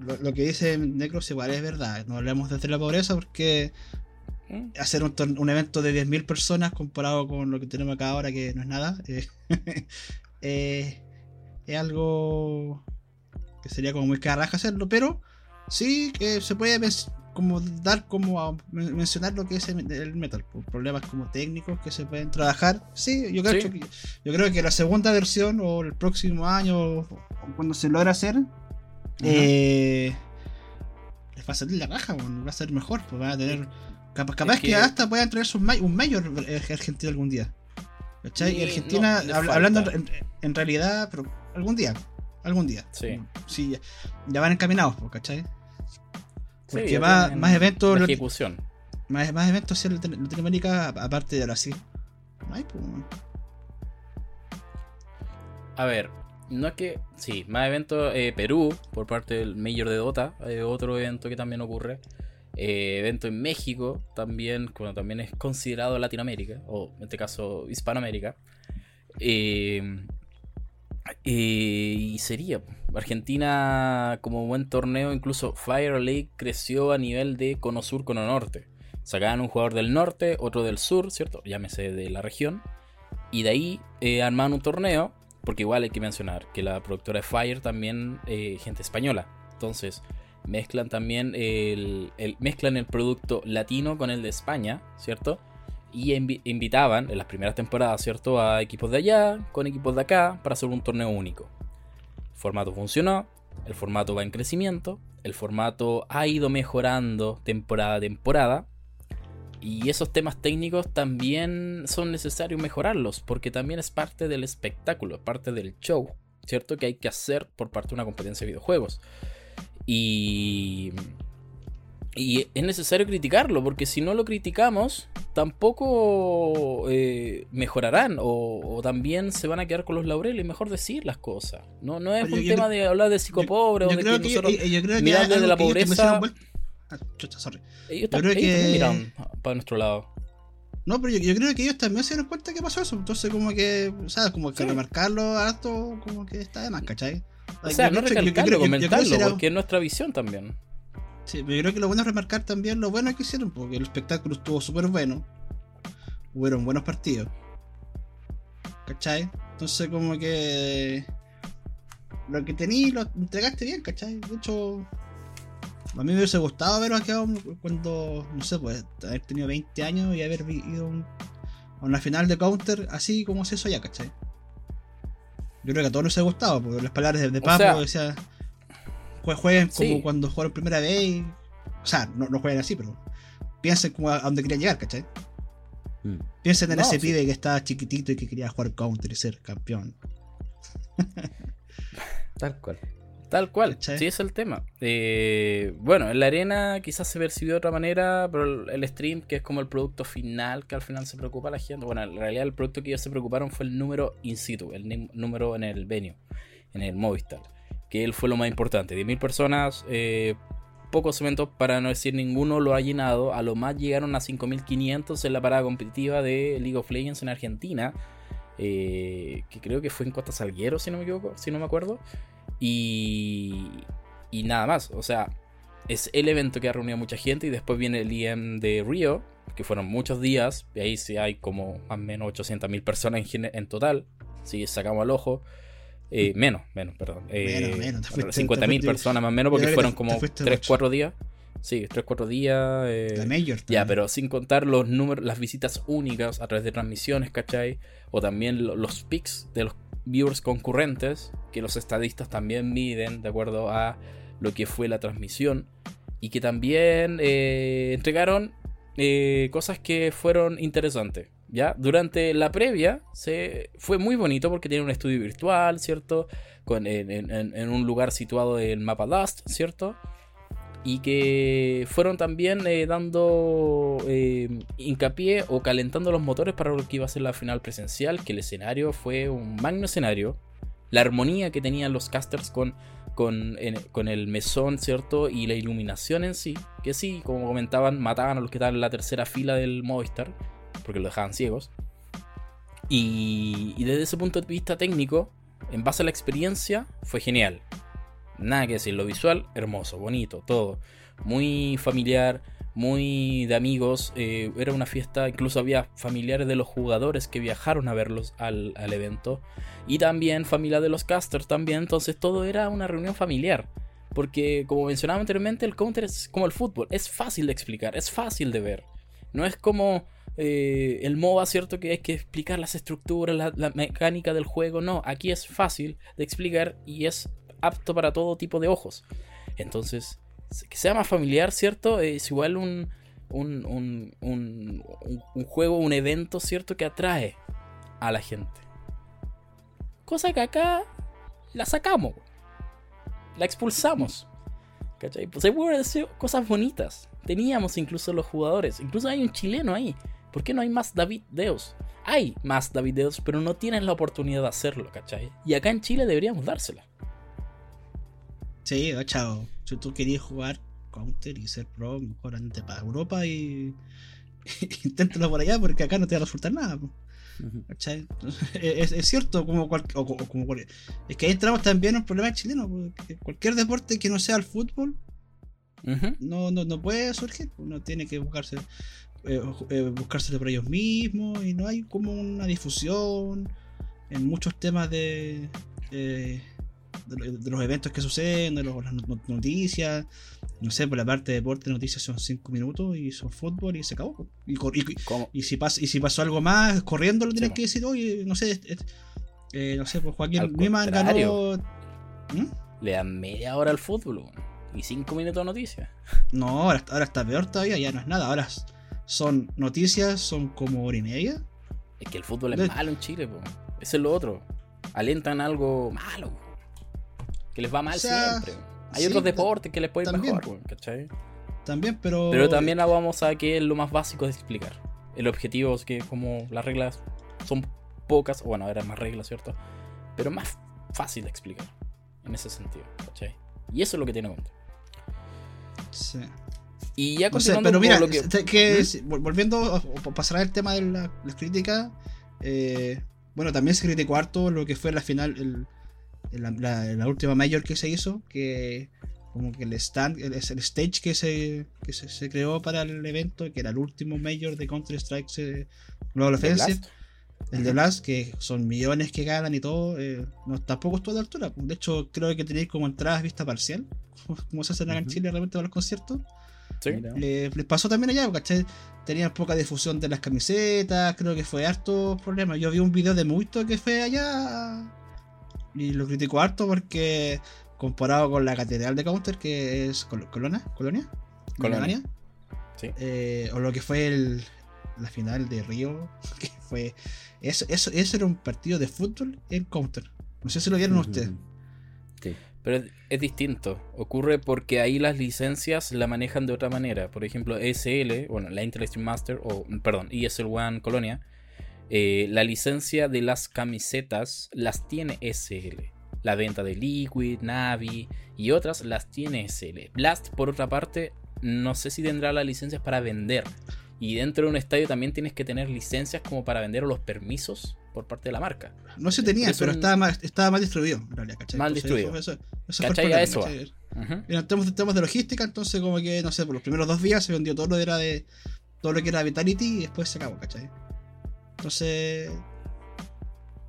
lo, que dice Necros igual es verdad. No hablemos desde la pobreza porque ¿Mm? hacer un, un, evento de 10.000 personas comparado con lo que tenemos acá ahora, que no es nada, eh, [LAUGHS] eh, es algo que sería como muy carraja hacerlo, pero sí que se puede como dar como a mencionar lo que es el metal, problemas como técnicos que se pueden trabajar. Sí, yo creo, Que, yo creo que la segunda versión o el próximo año, cuando se logra hacer, eh, les va a salir la raja, va a ser mejor, pues va a tener Capaz, que... hasta puedan traer un mayor argentino algún día. ¿Cachai? Argentina, hablando en, realidad, pero algún día. Algún día. Sí. sí ya, van encaminados, ¿cachai? Porque más eventos. La ejecución. Más, más eventos en Latinoamérica, aparte de Brasil. No hay, pues. A ver, no es que. Sí, más eventos. Eh, Perú, por parte del Mayor de Dota, hay otro evento que también ocurre. Eh, evento en México también, bueno, también es considerado Latinoamérica, o en este caso Hispanoamérica. Eh, eh, y sería Argentina como buen torneo, incluso Fire League creció a nivel de cono sur, cono norte. Sacaban un jugador del norte, otro del sur, ¿cierto? Llámese de la región. Y de ahí armaban un torneo, porque igual hay que mencionar que la productora de Fire también gente española. Entonces, mezclan también el, mezclan el producto latino con el de España, ¿cierto? Y invitaban en las primeras temporadas, ¿cierto? A equipos de allá con equipos de acá para hacer un torneo único. El formato funcionó, el formato va en crecimiento, el formato ha ido mejorando temporada a temporada. y esos temas técnicos también son necesarios mejorarlos, porque también es parte del espectáculo, es parte del show, ¿cierto? Que hay que hacer por parte de una competencia de videojuegos. Y, y es necesario criticarlo, porque si no lo criticamos, tampoco eh, mejorarán o, también se van a quedar con los laureles. Mejor decir las cosas. No, no es un tema de hablar de psicopobre o de que, nosotros mirar desde la pobreza. Ah, chucha, sorry. Ellos, creo que... miran para nuestro lado. No, pero yo, creo que ellos también se dieron cuenta que pasó eso. Entonces, como que, ¿sabes? Como que remarcarlo harto, como que está de más, ¿cachai? O sea, no recalcarlo, comentarlo, porque es nuestra visión también. Sí, pero yo creo que lo bueno es remarcar también lo bueno que hicieron, porque el espectáculo estuvo súper bueno. Hubieron buenos partidos. ¿Cachai? Entonces, como que. Lo que tení lo entregaste bien, ¿cachai? De hecho, a mí me hubiese gustado haber quedado cuando, no sé, pues, haber tenido 20 años y haber ido a una final de counter así como se hizo ya, ¿cachai? Yo creo que a todos nos ha gustado, porque las palabras de, de Papo decía, jueguen como cuando jugaron primera vez. o sea, no, no, jueguen así, pero piensen como a, donde querían llegar, ¿cachai? Mm. Piensen en ese pibe que estaba chiquitito y que quería jugar counter y ser campeón. [LAUGHS] Tal cual. Tal cual, sí es el tema. Eh, bueno, en la arena quizás se percibió de otra manera, pero el, stream, que es como el producto final que al final se preocupa la gente, bueno, en realidad el producto que ellos se preocuparon fue el número in situ, el número en el venue, en el Movistar, que él fue lo más importante. 10.000 personas, eh, pocos eventos, para no decir ninguno lo ha llenado, a lo más llegaron a 5.500 en la parada competitiva de League of Legends en Argentina, eh, que creo que fue en Costa Salguero, si no me equivoco, si no me acuerdo. Y, y nada más, o sea, es el evento que ha reunido a mucha gente y después viene el IEM de Río, que fueron muchos días, y ahí sí hay como más o menos 800.000 personas en, en, total, si sacamos al ojo. Eh, menos, menos, perdón. Eh, menos, 50.000 personas más o menos porque fueron como 3, 4 días. Sí, 3, 4 días. Eh, ya, pero sin contar los números, las visitas únicas a través de transmisiones, ¿cachai? O también los pics de los viewers concurrentes, que los estadistas también miden de acuerdo a lo que fue la transmisión, y que también eh, entregaron eh, cosas que fueron interesantes. ¿Ya? Durante la previa se, fue muy bonito porque tiene un estudio virtual, ¿cierto? En, un lugar situado en mapa Dust, ¿cierto? y que fueron también eh, dando eh, hincapié o calentando los motores para lo que iba a ser la final presencial, que el escenario fue un magno escenario, la armonía que tenían los casters con, con, con el mesón, ¿cierto? Y la iluminación en sí, que sí, como comentaban, mataban a los que estaban en la tercera fila del Movistar, porque lo dejaban ciegos. Y, desde ese punto de vista técnico, en base a la experiencia, fue genial. Nada que decir, lo visual, hermoso, bonito, todo. Muy familiar, muy de amigos. Eh, era una fiesta, incluso había familiares de los jugadores que viajaron a verlos al, evento. Y también familia de los casters también. Entonces todo era una reunión familiar. Porque como mencionaba anteriormente, el counter es como el fútbol. Es fácil de explicar, es fácil de ver. No es como eh, el MOBA, ¿cierto? Que hay que explicar las estructuras, la, mecánica del juego. No, aquí es fácil de explicar y es apto para todo tipo de ojos. Entonces, que sea más familiar, ¿cierto? Es igual un, un, un, un, juego, un evento, ¿cierto? Que atrae a la gente. Cosa que acá la sacamos. La expulsamos. ¿Cachai? Pues hay decir cosas bonitas. Teníamos incluso los jugadores. Incluso hay un chileno ahí. ¿Por qué no hay más David Deos? Hay más David Deos, pero no tienen la oportunidad de hacerlo, ¿cachai? Y acá en Chile deberíamos dársela. Sí, chao. Si tú querías jugar Counter y ser pro, mejor andate para Europa y [LAUGHS] inténtalo por allá porque acá no te va a resultar nada. es, cierto, como, es que ahí entramos también en un problema chileno, porque cualquier deporte que no sea el fútbol no, no, no puede surgir, uno tiene que buscarse eh, eh, buscarse por ellos mismos y no hay como una difusión en muchos temas de, de, los eventos que suceden, de las noticias. No sé, por la parte de deporte, noticias son 5 minutos y son fútbol y se acabó. Y, y, si, pasa, y si pasó algo más, corriendo lo tienes que decir, oye, no sé, eh, no sé, pues Joaquín Niman ganó. ¿Mm? Le dan media hora al fútbol y 5 minutos de noticias. No, ahora, ahora está peor todavía, ya no es nada. Ahora son noticias, son como hora y media. Es que el fútbol es malo en Chile, po. Eso es lo otro. Alentan algo malo. Que les va mal siempre. Hay otros deportes que les pueden también, mejor, ¿cachai? También, pero. Pero también vamos a que es lo más básico de explicar. El objetivo es que, como las reglas son pocas, bueno, eran más reglas, ¿cierto? Pero más fácil de explicar. En ese sentido, ¿cachai? Y eso es lo que tiene cuenta. Sí. Y ya continuando pero mira, lo que... que ¿Mm? volviendo a pasar el tema de la, las críticas, eh, bueno, también se criticó harto lo que fue la final, el, la, última mayor que se hizo, que como que el stand, el, el stage que se, que se, creó para el evento, que era el último mayor de Counter Strike Global Offensive. El de Blast, que son millones que ganan y todo, eh, no, tampoco estuvo de altura. De hecho, creo que tenéis como entradas vista parcial, [LAUGHS] como se hacen acá en Chile realmente para los conciertos. Les, pasó también allá, ¿cachai? Tenían poca difusión de las camisetas, creo que fue harto problema. Yo vi un video de Muito que fue allá y lo criticó harto porque comparado con la catedral de Counter, que es Colonia, Colonia, Colonia. Sí. Eh, o lo que fue el, la final de Río, [LAUGHS] que fue. Eso, eso, eso era un partido de fútbol en Counter. No sé si lo vieron ustedes. Pero es, distinto. Ocurre porque ahí las licencias la manejan de otra manera. Por ejemplo, ESL, bueno, la Interest Master, o perdón, ESL One Colonia, eh, la licencia de las camisetas las tiene ESL. La venta de Liquid, Navi y otras las tiene ESL. Blast, por otra parte, no sé si tendrá las licencias para vender. Y dentro de un estadio también tienes que tener licencias como para vender los permisos por parte de la marca. No se tenía, pero estaba, mal, estaba mal distribuido, en realidad, ¿cachai? Mal distribuido. Eso, eso fue eso. En temas de logística, entonces como que, no sé, por los primeros dos días se vendió todo lo que era de todo lo que era Vitality y después se acabó, ¿cachai? Entonces,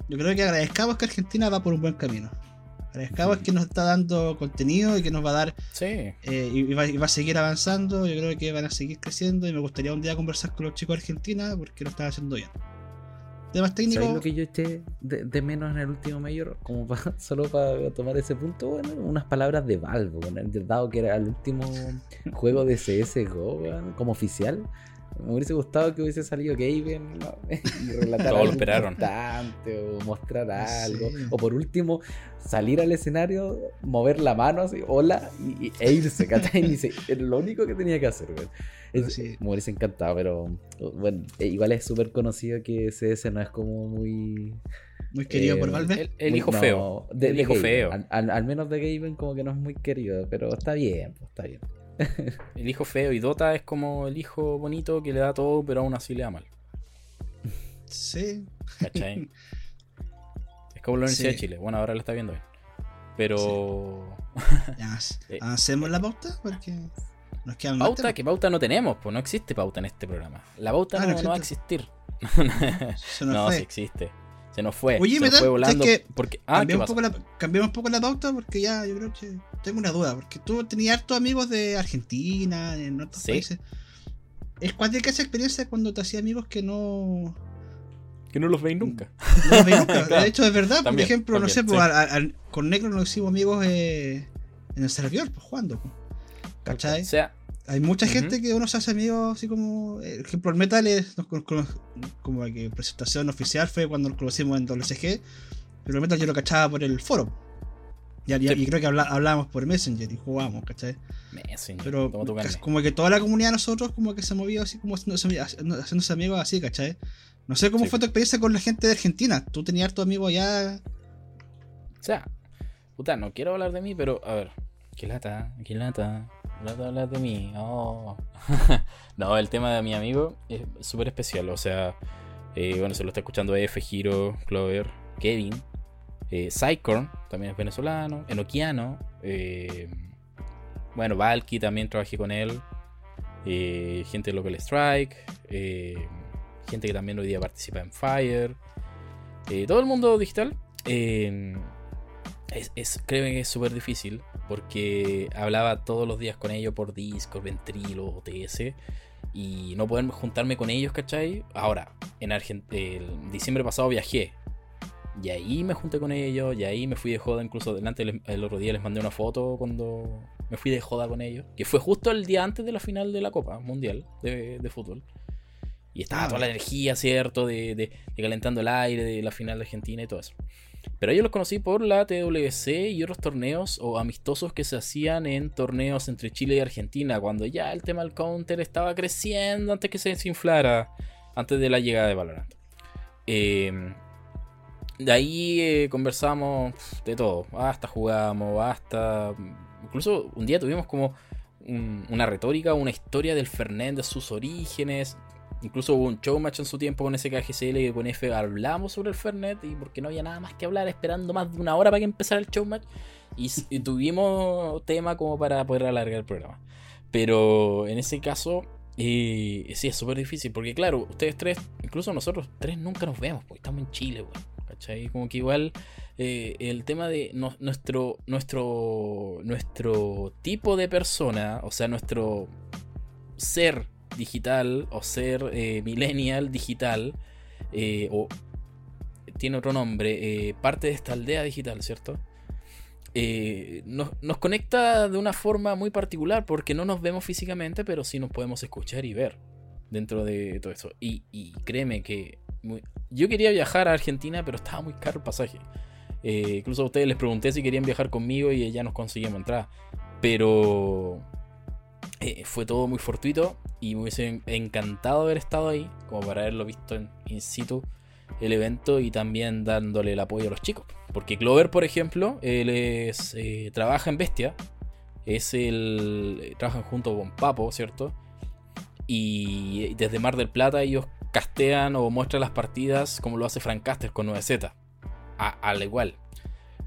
yo creo que agradezcamos que Argentina va por un buen camino. Agradezcamos que nos está dando contenido y que nos va a dar. Sí. Eh, y, va, a seguir avanzando. Yo creo que van a seguir creciendo. Y me gustaría un día conversar con los chicos de Argentina porque lo están haciendo bien. Temas técnicos. ¿Sabes lo que yo eché de, menos en el último mayor? Como [LAUGHS] solo para tomar ese punto, bueno, unas palabras de Valve, bueno, dado que era el último juego de CSGO, como oficial. Me hubiese gustado que hubiese salido Gaben [LAUGHS] y relatar algo importante o mostrar algo. O por último, salir al escenario, mover la mano así, hola, y, e irse, ¿cachai? Era lo único que tenía que hacer, Me hubiese encantado, pero bueno, e igual es súper conocido que CS no es como muy. Muy querido por eh, Valve. El, hijo feo. el hijo feo. Al, menos de Gaben como que no es muy querido, pero está bien, pues, está bien. [LAUGHS] el hijo feo y Dota es como el hijo bonito que le da todo, pero aún así le da mal. Sí. ¿Cachai? [LAUGHS] Es como la Universidad de Chile. Bueno, ahora lo está viendo bien. Pero. [LAUGHS] Eh, ¿Hacemos la pauta? Porque nos quedan Pauta, que pauta no tenemos, pues no existe pauta en este programa. La pauta ah, no, va a existir. no, sí existe. Se nos fue. Oye, se nos fue volando. porque, ah, cambiamos, un poco la, cambiamos un poco la pauta porque ya yo creo que tengo una duda. Porque tú tenías hartos amigos de Argentina, en otros países. ¿Es cuál de esa experiencia cuando te hacías amigos que no. Que no los veis nunca. No los veis nunca. [LAUGHS] De hecho, es verdad. por ejemplo, no sé, pues, con Negro nos hicimos amigos eh, en el servidor, pues jugando. Pues. ¿Cachai? O sea, hay mucha gente que uno se hace amigo así como. Por eh, ejemplo, el Metal es como que presentación oficial fue cuando lo conocimos en WCG. Pero el Metal yo lo cachaba por el foro. Y, creo que hablábamos por Messenger y jugábamos, ¿cachai? Messenger. Pero como que toda la comunidad de nosotros como que se movió así como haciéndose, amigos así, ¿cachai? No sé cómo fue tu experiencia con la gente de Argentina. ¿Tú tenías harto amigo allá? O sea, puta, no quiero hablar de mí, pero a ver, qué lata, qué lata. No hablar de mí. Oh. [LAUGHS] no, el tema de mi amigo es súper especial. O sea, eh, bueno, se lo está escuchando F, Giro, Clover, Kevin. Eh, también es venezolano. Enoquiano. Eh, bueno, Valky también trabajé con él. Eh, gente de Local Strike. Gente que también hoy día participa en Fire. todo el mundo digital. Es, es, que es súper difícil porque hablaba todos los días con ellos por Discord, Ventrilo, OTS y no poder juntarme con ellos, ¿cachai? Ahora, en el diciembre pasado viajé y ahí me junté con ellos y ahí me fui de joda, incluso delante el otro día les mandé una foto cuando me fui de joda con ellos, que fue justo el día antes de la final de la Copa Mundial de, fútbol. Y estaba Ah, toda la energía, ¿cierto? De, de- de calentando el aire, de la final de Argentina y todo eso. Pero yo los conocí por la TWC y otros torneos o amistosos que se hacían en torneos entre Chile y Argentina, cuando ya el tema del counter estaba creciendo antes que se desinflara, antes de la llegada de Valorant. Eh, de ahí eh, conversamos de todo, hasta jugamos, hasta... Incluso un día tuvimos como un- una retórica, una historia del Fernet, de sus orígenes. Incluso hubo un showmatch en su tiempo con SKGCL y con F hablamos sobre el Fernet y porque no había nada más que hablar, esperando más de una hora para que empezara el showmatch. Y, tuvimos tema como para poder alargar el programa. Pero en ese caso, eh, sí, es súper difícil. Porque claro, ustedes tres, incluso nosotros tres nunca nos vemos, porque estamos en Chile, weón. ¿Cachai? Como que igual eh, el tema de nuestro, nuestro, nuestro tipo de persona, o sea, nuestro ser digital o ser eh, millennial digital, eh, o tiene otro nombre, eh, parte de esta aldea digital, ¿cierto? Nos, nos conecta de una forma muy particular porque no nos vemos físicamente, pero sí nos podemos escuchar y ver dentro de todo eso. Y, créeme que yo quería viajar a Argentina, pero estaba muy caro el pasaje. Incluso a ustedes les pregunté si querían viajar conmigo y ya nos conseguimos entrar. Pero eh, fue todo muy fortuito y me hubiese en- encantado haber estado ahí, como para haberlo visto en in situ el evento y también dándole el apoyo a los chicos. Porque Clover, por ejemplo, él es, eh, trabaja en Bestia, es el. eh, trabajan junto con Papo, ¿cierto? Y desde Mar del Plata ellos castean o muestran las partidas como lo hace Frank Caster con 9Z. A- al igual.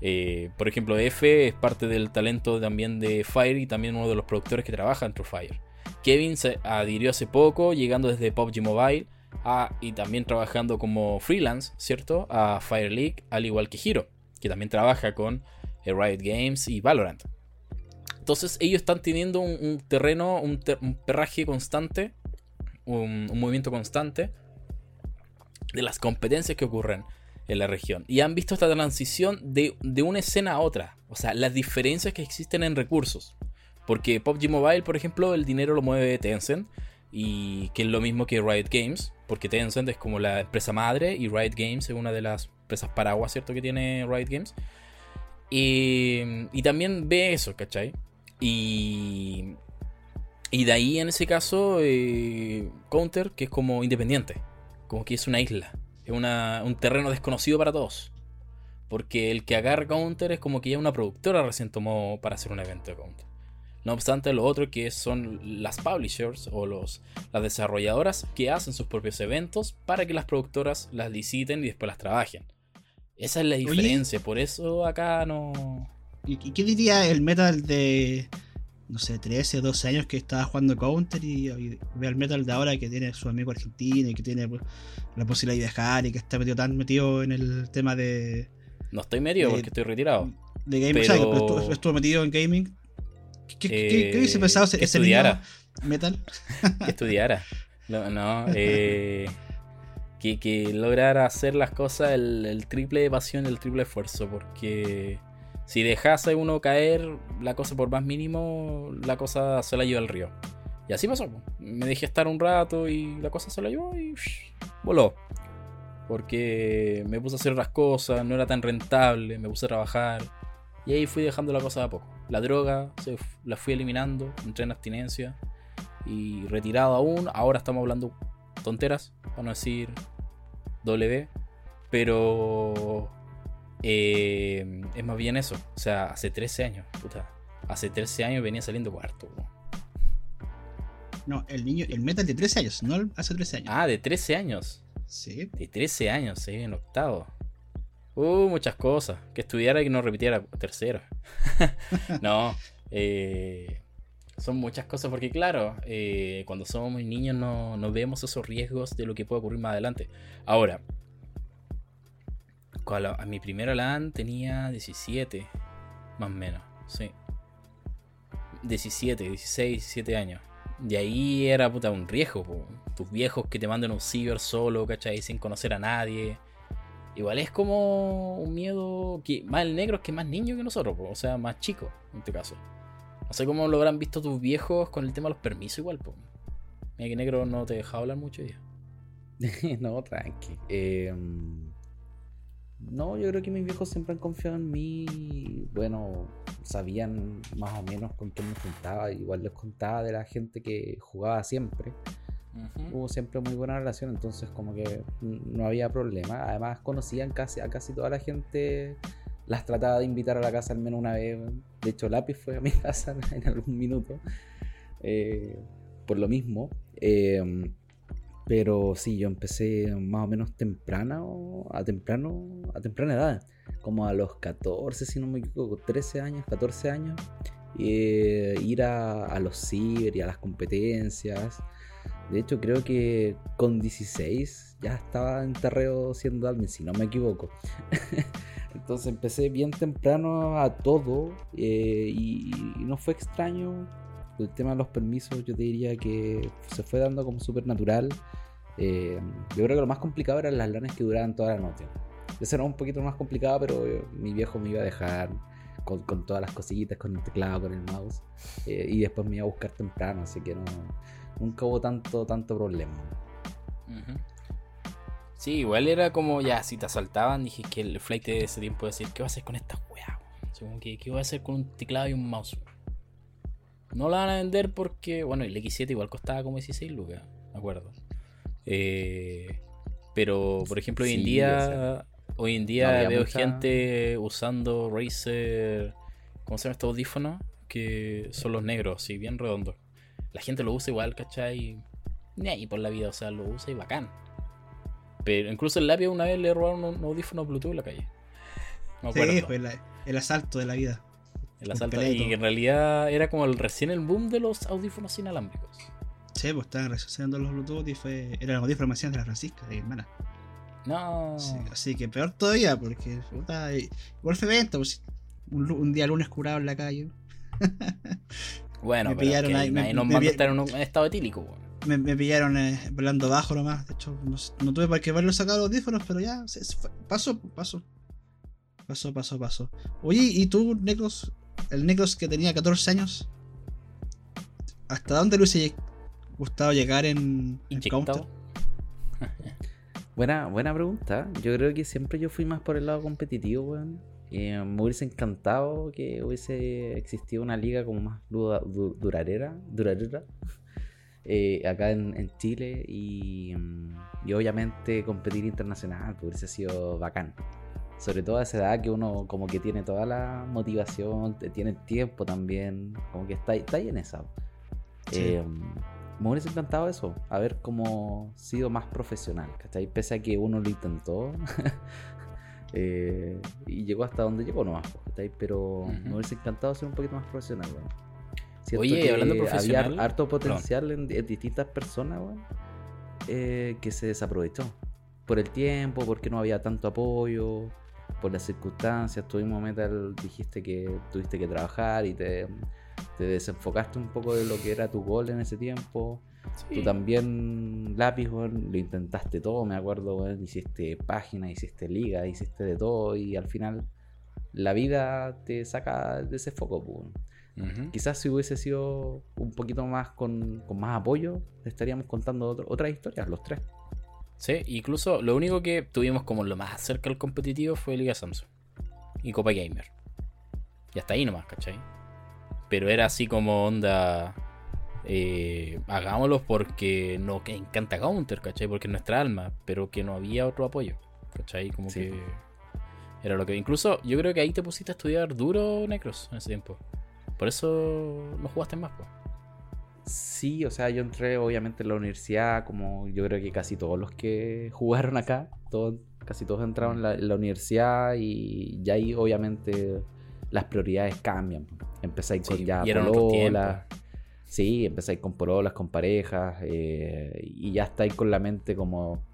Eh, por ejemplo, F es parte del talento también de Fire y también uno de los productores que trabaja en True Fire. Kevin se adhirió hace poco, llegando desde PUBG Mobile a- y también trabajando como freelance, ¿cierto? A Fire League, al igual que Hiro, que también trabaja con eh, Riot Games y Valorant. Entonces ellos están teniendo un, terreno, un, perraje constante, un movimiento constante de las competencias que ocurren en la región. Y han visto esta transición de, de una escena a otra. O sea, las diferencias que existen en recursos. Porque PUBG Mobile, por ejemplo, el dinero lo mueve Tencent. Y que es lo mismo que Riot Games. Porque Tencent es como la empresa madre. Y Riot Games es una de las empresas paraguas, ¿cierto? Que tiene Riot Games. Y, también ve eso, ¿cachai? Y, y de ahí, en ese caso, eh, Counter, que es como independiente. Como que es una isla. Es una- un terreno desconocido para todos. Porque el que agarra Counter es como que ya una productora recién tomó para hacer un evento de Counter. No obstante, lo otro que son las publishers o los, las desarrolladoras que hacen sus propios eventos para que las productoras las liciten y después las trabajen. Esa es la Oye. diferencia, por eso acá no... ¿Y, y qué diría el metal de, no sé, 13, 12 años que estaba jugando Counter y, y ve al metal de ahora que tiene su amigo argentino y que tiene pues, la posibilidad de viajar y que está metido tan metido en el tema de, No estoy metido Eh, porque estoy retirado. de gaming? Pero- O sea, que estuvo, estuvo metido en gaming. ¿Qué, qué, qué- qué hubiese Eh, pensado que ese niño estudiara. metal? que estudiara. No, no, eh, que, que lograra hacer las cosas el, el triple de pasión, el triple esfuerzo, porque si dejase uno caer la cosa por más mínimo, la cosa se la lleva al río. Y así pasó. Me dejé estar un rato y la cosa se la llevó y voló. Porque me puse a hacer otras cosas, no era tan rentable, me puse a trabajar. Y ahí fui dejando la cosa de a poco. La droga se la fui eliminando, entré en abstinencia y retirado aún. Ahora estamos hablando tonteras, para no decir W, pero eh, es más bien eso. O sea, hace 13 años, puta. Hace 13 años venía saliendo cuarto. bro. No, el niño, el metal de 13 años, no hace 13 años. Ah, de 13 años. Sí. De 13 años, sí, en octavo. Uh, muchas cosas. Que estudiara y que no repitiera tercero. [LAUGHS] no, eh, son muchas cosas porque claro, eh, cuando somos niños no, no vemos esos riesgos de lo que puede ocurrir más adelante. Ahora, cuando a mi primera LAN tenía 17, más o menos, sí. 17, 16, 17 años. De ahí era puta un riesgo, po. tus viejos que te mandan un ciber solo, ¿cachai? Sin conocer a nadie. Igual es como un miedo que más el negro es que más niño que nosotros, po. o sea, más chico en este caso. No sé cómo lo habrán visto tus viejos con el tema de los permisos igual, po. Mira que negro no te dejaba hablar mucho día. [LAUGHS] no, tranqui. Eh, no, yo creo que mis viejos siempre han confiado en mí. Bueno, sabían más o menos con quién me juntaba. Igual les contaba de la gente que jugaba siempre. Hubo siempre muy buena relación, entonces como que no había problema. Además conocían casi a casi toda la gente. Las trataba de invitar a la casa al menos una vez. De hecho, Lápiz fue a mi [LAUGHS] casa en algún minuto. Eh, por lo mismo. Eh, pero sí, yo empecé más o menos temprano, a temprano, a temprana edad, como a los 14, si no me equivoco, 13 años, 14 años, eh, ir a, los ciber y a las competencias. De hecho, creo que con 16 ya estaba en terreo siendo admin, si no me equivoco. [LAUGHS] Entonces empecé bien temprano a todo eh, y, no fue extraño el tema de los permisos yo te diría que se fue dando como súper natural. Eh, yo creo que lo más complicado eran las lanes que duraban toda la noche. Eso era un poquito más complicado, pero mi viejo me iba a dejar con, todas las cosillitas, con el teclado, con el mouse. Eh, y después me iba a buscar temprano, así que no, nunca hubo tanto, tanto problema. Sí, igual era como ya, si te asaltaban, dije que el flight de ese tiempo decir, ¿qué va a hacer con esta weá? ¿qué, ¿Qué voy a hacer con un teclado y un mouse? No la van a vender porque, bueno, el X7 igual costaba como 16 lucas, me acuerdo. Eh, pero, por ejemplo, hoy en día, hoy en día veo gente usando Razer, ¿cómo se llama estos audífonos? Que son los negros, sí, bien redondos. La gente lo usa igual, ¿cachai? Ni ahí por la vida, o sea, lo usa y bacán. Pero incluso el lápiz una vez le robaron un audífono Bluetooth en la calle. sí, fue el asalto de la vida. El asalto. Y en realidad era como el, recién el boom de los audífonos inalámbricos. Sí, pues estaban resucitando los Bluetooth y fue. Era los audífonos de la Francisca, de hermana. No. así que peor todavía, porque puta, igual fue evento, pues, un, día lunes curado en la calle. [LAUGHS] bueno, me pillaron ahí, me, nos me, en un estado etílico. Me, me, pillaron eh, volando bajo nomás. De hecho, no, tuve para qué verlo sacar los audífonos, pero ya, pasó, pasó. Pasó, pasó, pasó. Oye, ¿y tú, Necros, el Necros que tenía 14 años, ¿hasta dónde le hubiese gustado llegar en, Counter? [LAUGHS] buena, buena pregunta. Yo creo que siempre yo fui más por el lado competitivo, weón. Eh, me hubiese encantado que hubiese existido una liga como más duradera, duradera [LAUGHS] eh, acá en, Chile y, y, obviamente competir internacional, pues hubiese sido bacán sobre todo a esa edad que uno como que tiene toda la motivación, tiene tiempo también, como que está, está ahí en esa. Eh, me hubiese encantado eso, haber como sido más profesional, ¿cachai? Pese a que uno lo intentó [LAUGHS] eh, y llegó hasta donde llegó nomás, ¿cachai? Pero me hubiese encantado ser un poquito más profesional, Oye, hablando profesional, había harto potencial en, distintas personas, eh, que se desaprovechó. Por el tiempo, porque no había tanto apoyo, por las circunstancias, tuvimos Metal, dijiste que tuviste que trabajar y te, desenfocaste un poco de lo que era tu gol en ese tiempo. Tú también, lápiz, lo intentaste todo, me acuerdo, hiciste página, hiciste liga, hiciste de todo y al final la vida te saca de ese foco. Quizás si hubiese sido un poquito más con, más apoyo, estaríamos contando otras historias, los tres. Sí, incluso lo único que tuvimos como lo más cerca al competitivo fue Liga Samsung y Copa Gamer. Y hasta ahí nomás, ¿cachai? Pero era así como onda. Eh, hagámoslo porque nos encanta Counter, ¿cachai? Porque es nuestra alma, pero que no había otro apoyo, ¿cachai? Como que era lo que. Incluso yo creo que ahí te pusiste a estudiar duro Necros en ese tiempo. Por eso no jugaste más, pues. Sí, o sea, yo entré obviamente en la universidad, como yo creo que casi todos los que [LAUGHS] jugaron acá, todos, casi todos entraron en la, universidad y ya ahí obviamente las prioridades cambian. Empezáis con ya pololas. Sí, empezáis con pololas, con parejas, eh, y ya estáis con la mente como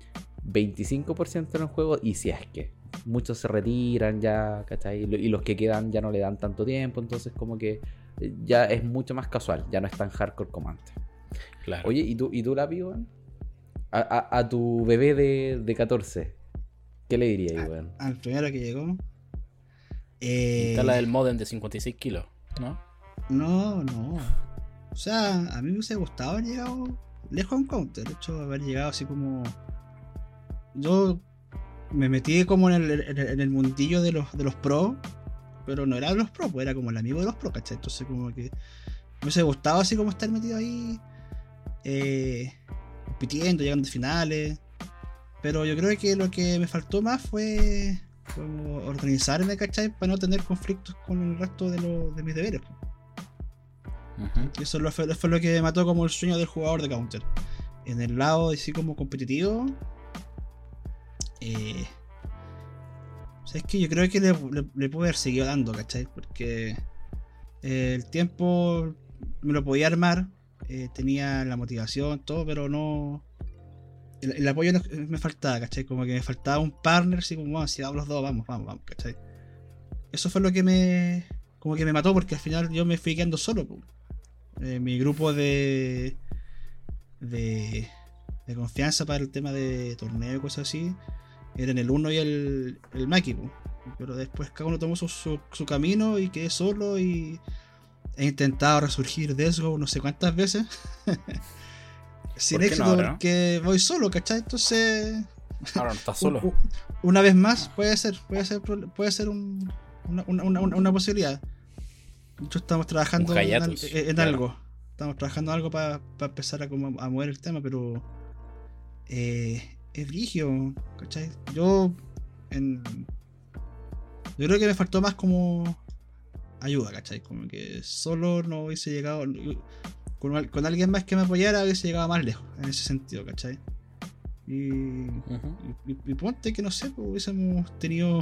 25% en el juego, y si es que muchos se retiran ya, ¿cachai? Y los que quedan ya no le dan tanto tiempo, entonces como que ya es mucho más casual, ya no es tan hardcore como antes. Claro. Oye, ¿y tú, y tú la weón? A, a, tu bebé de, de 14, ¿qué le dirías, weón? Al primero que llegó. Eh... Está la del modem de 56 kilos, ¿no? No, no. O sea, a mí me hubiese gustado haber llegado lejos a un counter. De hecho, haber llegado así como yo me metí como en el, en el mundillo de los, de los pros, pero no era de los pros, pues era como el amigo de los pros, ¿cachai? Entonces como que me hubiese gustado así como estar metido ahí, eh, compitiendo, llegando a finales. Pero yo creo que lo que me faltó más fue como organizarme, ¿cachai? Para no tener conflictos con el resto de, los de mis deberes. Y eso fue, fue, lo que me mató como el sueño del jugador de Counter. En el lado así como competitivo. Eh, o sea, es que yo creo que le, le, puedo haber seguido dando, ¿cachai? Porque eh, el tiempo me lo podía armar. Eh, tenía la motivación, todo, pero no el, apoyo me faltaba, ¿cachai? Como que me faltaba un partner, así como, vamos, si vamos los dos, vamos, vamos, vamos, ¿cachai? Eso fue lo que me. Como que me mató porque al final yo me fui quedando solo. Eh, mi grupo de, de. de confianza para el tema de torneo y cosas así. Eran el uno y el, el Maki, pero después cada uno tomó su, su, camino y quedé solo y he intentado resurgir de eso no sé cuántas veces. [LAUGHS] sin éxito porque voy solo, ¿cachai? Entonces. Ahora no estás [LAUGHS] solo. una vez más, puede ser, puede ser, puede ser un, una, una, una, posibilidad. Nosotros estamos trabajando en, algo. Estamos trabajando en algo para empezar a, como, a mover el tema, pero. Eh, es vigio, ¿cachai? Yo. En, yo creo que me faltó más como ayuda, ¿cachai? Como que solo no hubiese llegado con, alguien más que me apoyara hubiese llegado más lejos en ese sentido, ¿cachai? Y, ponte que no sé, pues hubiésemos tenido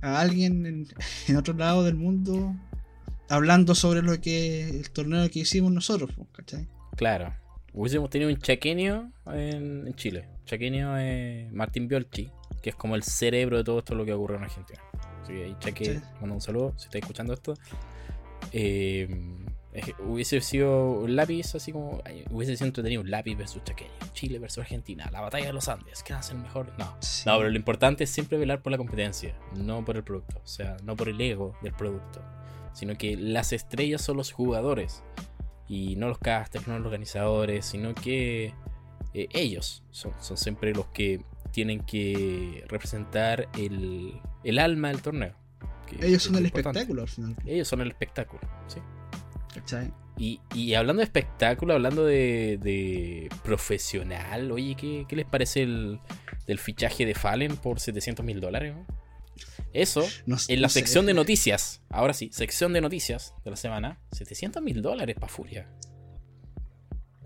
a alguien en, otro lado del mundo hablando sobre lo que el torneo que hicimos nosotros, pues, ¿cachai? Claro. Hubiésemos tenido un chaqueño en, Chile. Chaqueño es Martín Biolchi, que es como el cerebro de todo esto lo que ocurre en Argentina. Así que ahí Chaque, mando un saludo si estáis escuchando esto. Eh, hubiese sido un lápiz así como. Hubiese sido entretenido un lápiz versus chaqueño. Chile versus Argentina. La batalla de los Andes. ¿Qué hacen mejor? No. No, pero lo importante es siempre velar por la competencia. No por el producto. O sea, no por el ego del producto. Sino que las estrellas son los jugadores. Y no los casters, no los organizadores. Sino que eh, ellos son, son siempre los que tienen que representar el, el alma del torneo. ellos son el espectáculo al final. Ellos son el espectáculo, sí. Y, hablando de espectáculo, hablando de, profesional, oye, ¿qué, les parece el del fichaje de Fallen por 700 mil dólares? Eso, en la sección de noticias, ahora sí, sección de noticias de la semana, 700 mil dólares para Furia.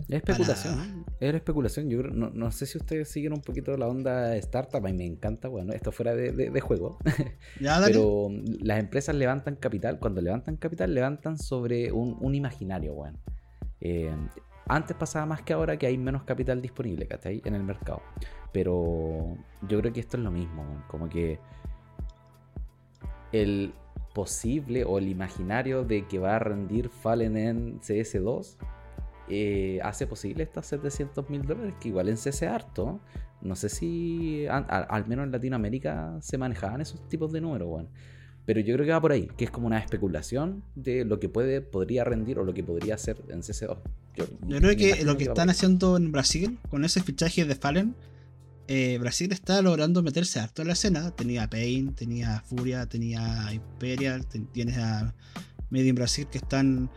Es especulación. Es especulación. Yo no, no, sé si ustedes siguen un poquito la onda startup. A mí me encanta. Bueno, esto fuera de, juego. [LAUGHS] Pero las empresas levantan capital. Cuando levantan capital, levantan sobre un, imaginario, bueno. Eh, antes pasaba más que ahora que hay menos capital disponible, ¿cachai? En el mercado. Pero yo creo que esto es lo mismo. Como que el posible o el imaginario de que va a rendir Fallen en CS2 eh, hace posible estos 700 mil dólares, que igual en CC harto. No sé si al menos en Latinoamérica se manejaban esos tipos de números, bueno. Pero yo creo que va por ahí, que es como una especulación de lo que puede, podría rendir o lo que podría hacer en CC2. Yo, creo que lo que, están haciendo en Brasil con ese fichaje de Fallen, eh, Brasil está logrando meterse harto en la escena. Tenía Pain, tenía Furia, tenía Imperial, tienes a Made in Brasil que están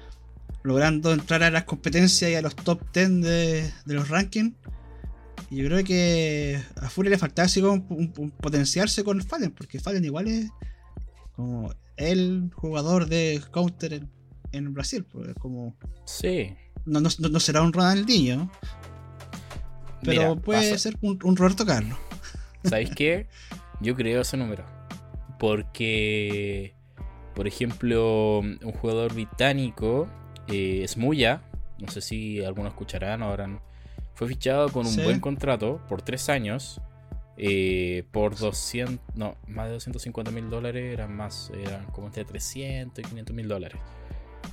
logrando entrar a las competencias y a los top 10 de, los rankings. Y yo creo que a Furia le faltaba así como un, potenciarse con Fallen, porque Fallen igual es como el jugador de counter en, Brasil, pues como... Sí. No, no, será un Ronaldinho, pero puede ser un, un Roberto Carlos. ¿Sabéis qué? [LAUGHS] Yo creo ese número. Porque, por ejemplo, un jugador británico eh, Smuya, no sé si algunos escucharán ahora, fue fichado con un buen contrato por tres años. Eh, por 200, no, más de 250 mil dólares, eran más, eran como entre 300 y 500 mil dólares.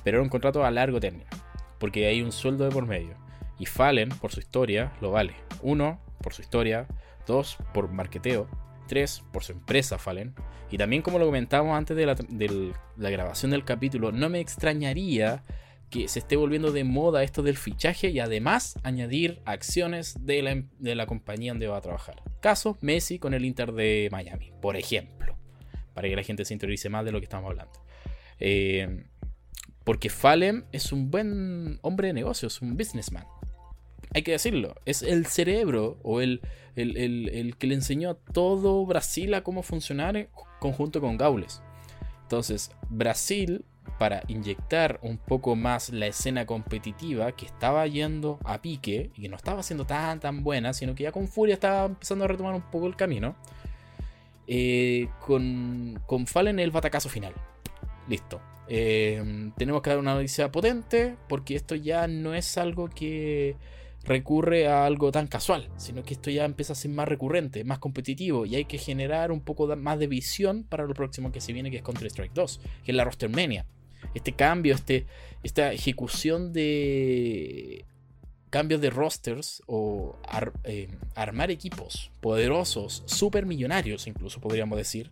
Pero era un contrato a largo término, porque hay un sueldo de por medio. Y Fallen, por su historia, lo vale. Uno, por su historia. Dos, por marketeo. Tres, por su empresa Fallen. Y también, como lo comentábamos antes de la, de la grabación del capítulo, no me extrañaría que se esté volviendo de moda esto del fichaje y además añadir acciones de la, em, de la compañía donde va a trabajar. Caso Messi con el Inter de Miami, por ejemplo, para que la gente se interiorice más de lo que estamos hablando. Eh, porque Fallen es un buen hombre de negocios, un businessman. Hay que decirlo, es el cerebro o el, el, que le enseñó a todo Brasil a cómo funcionar en conjunto con Gaules. Entonces, Brasil, para inyectar un poco más la escena competitiva que estaba yendo a pique y que no estaba siendo tan tan buena, sino que ya con Furia estaba empezando a retomar un poco el camino, eh, con, con Fallen el batacazo final. Listo. Eh, tenemos que dar una noticia potente porque esto ya no es algo que recurre a algo tan casual, sino que esto ya empieza a ser más recurrente, más competitivo y hay que generar un poco más de visión para lo próximo que se viene, que es Counter-Strike 2, que es la Rostermania. Este cambio, este, esta ejecución de cambios de rosters o eh, armar equipos poderosos, super millonarios incluso podríamos decir,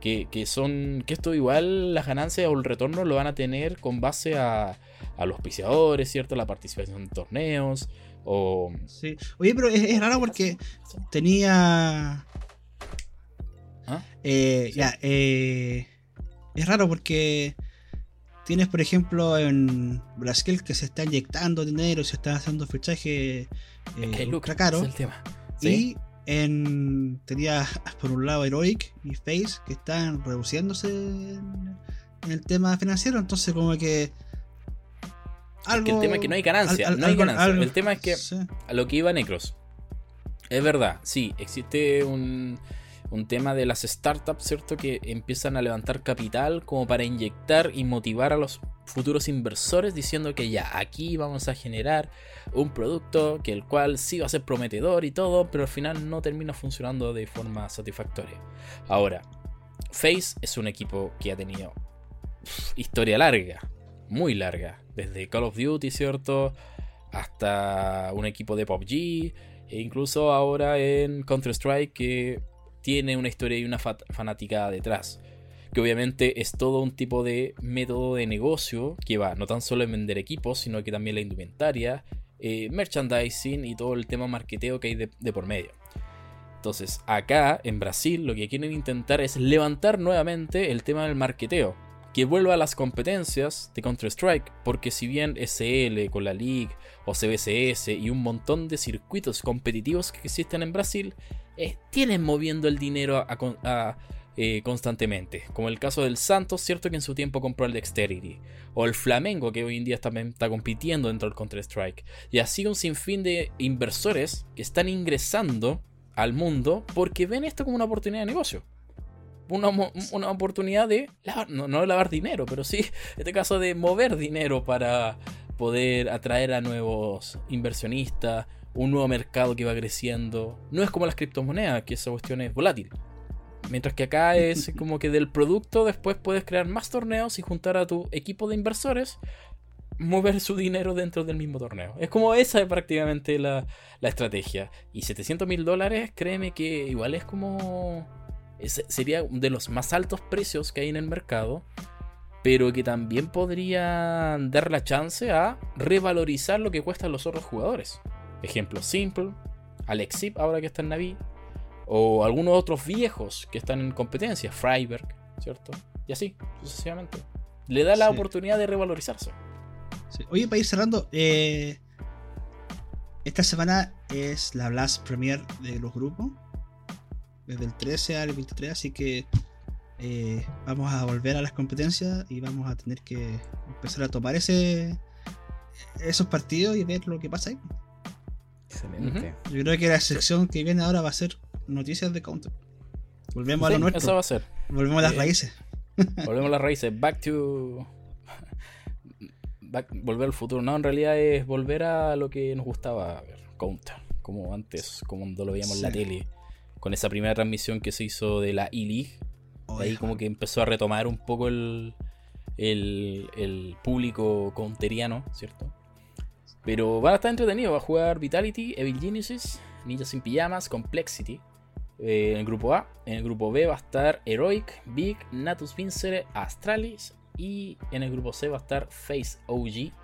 que, son, que esto igual las ganancias o el retorno lo van a tener con base a, a los piciadores, ¿cierto? La participación en torneos, o... Sí. Oye, pero es, raro porque tenía... ¿Ah? Eh, ya, eh, es raro porque tienes, por ejemplo, en Brasil que se está inyectando dinero, se está haciendo fichaje eh, ultra caro. el tema. Y en, tenía por un lado Heroic y Face que están reduciéndose en el tema financiero, entonces como que el tema es que no hay ganancia. no hay ganancia. el tema es que a lo que iba Necros. Es verdad, sí, existe un, tema de las startups, ¿cierto? Que empiezan a levantar capital como para inyectar y motivar a los futuros inversores diciendo que ya, aquí vamos a generar un producto que el cual sí va a ser prometedor y todo, pero al final no termina funcionando de forma satisfactoria. Ahora, Face es un equipo que ha tenido historia larga, muy larga desde Call of Duty, ¿cierto? Hasta un equipo de PUBG, e incluso ahora en Counter-Strike que tiene una historia y una fanática detrás. Que obviamente es todo un tipo de método de negocio que va no tan solo en vender equipos, sino que también la indumentaria, eh, merchandising y todo el tema marketeo que hay de por medio. Entonces, acá en Brasil lo que quieren intentar es levantar nuevamente el tema del marketeo que vuelva a las competencias de Counter-Strike, porque si bien SL con la League o CBCS y un montón de circuitos competitivos que existen en Brasil, eh, moviendo el dinero eh, constantemente, como el caso del Santos, cierto que en su tiempo compró el Dexterity, o el Flamengo que hoy en día también está compitiendo dentro del Counter-Strike, y así un sinfín de inversores que están ingresando al mundo porque ven esto como una oportunidad de negocio. Una, oportunidad de lavar, no lavar dinero, pero sí, en este caso de mover dinero para poder atraer a nuevos inversionistas, un nuevo mercado que va creciendo. No es como las criptomonedas, que esa cuestión es volátil. Mientras que acá es [LAUGHS] como que del producto después puedes crear más torneos y juntar a tu equipo de inversores, mover su dinero dentro del mismo torneo. Es como esa es prácticamente la, la estrategia. Y 700 mil dólares, créeme que igual es como sería de los más altos precios que hay en el mercado, pero que también podría dar la chance a revalorizar lo que cuestan los otros jugadores. Ejemplo Simple, Alexip ahora que está en Navi, o algunos otros viejos que están en competencia, Freiberg, ¿cierto? Y así, sucesivamente. Le da la oportunidad de revalorizarse. Oye, para ir cerrando, eh, esta semana es la Blast Premier de los grupos desde el 13 al 23, así que eh, vamos a volver a las competencias y vamos a tener que empezar a tomar ese esos partidos y ver lo que pasa ahí. Excelente. Yo creo que la sección que viene ahora va a ser noticias de Counter. Volvemos a lo nuestro. Eso va a ser. Volvemos a las raíces. [LAUGHS] Volvemos a las raíces. Back to. [LAUGHS] volver al futuro. No, en realidad es volver a lo que nos gustaba ver. Counter. Como antes, como lo veíamos en la tele con esa primera transmisión que se hizo de la E-League. ahí como que empezó a retomar un poco el, el, público counteriano, ¿cierto? Pero va a estar entretenido, va a jugar Vitality, Evil Genesis, Ninja sin Pijamas, Complexity. Eh, en el grupo A, en el grupo B va a estar Heroic, Big, Natus Vincere, Astralis y en el grupo C va a estar Face OG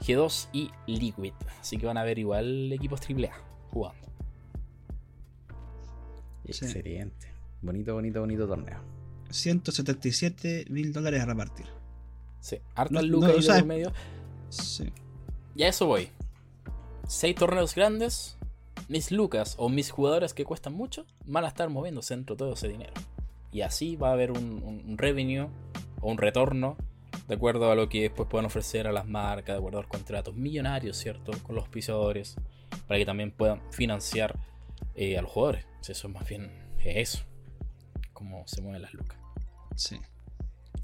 G2 y Liquid. Así que van a ver igual equipos AAA jugando. Excelente. Bonito, bonito, bonito torneo. 177 mil dólares a repartir. Sí, hartas lucas no, medio. Sí. Y a eso voy. Seis torneos grandes, mis lucas o mis jugadores que cuestan mucho van a estar moviéndose dentro de todo ese dinero. Y así va a haber un, revenue o un retorno de acuerdo a lo que después puedan ofrecer a las marcas, de acuerdo a los contratos millonarios, ¿cierto? Con los pisadores, para que también puedan financiar eh, a los jugadores. Eso es más bien eso, cómo se mueven las lucas. Sí.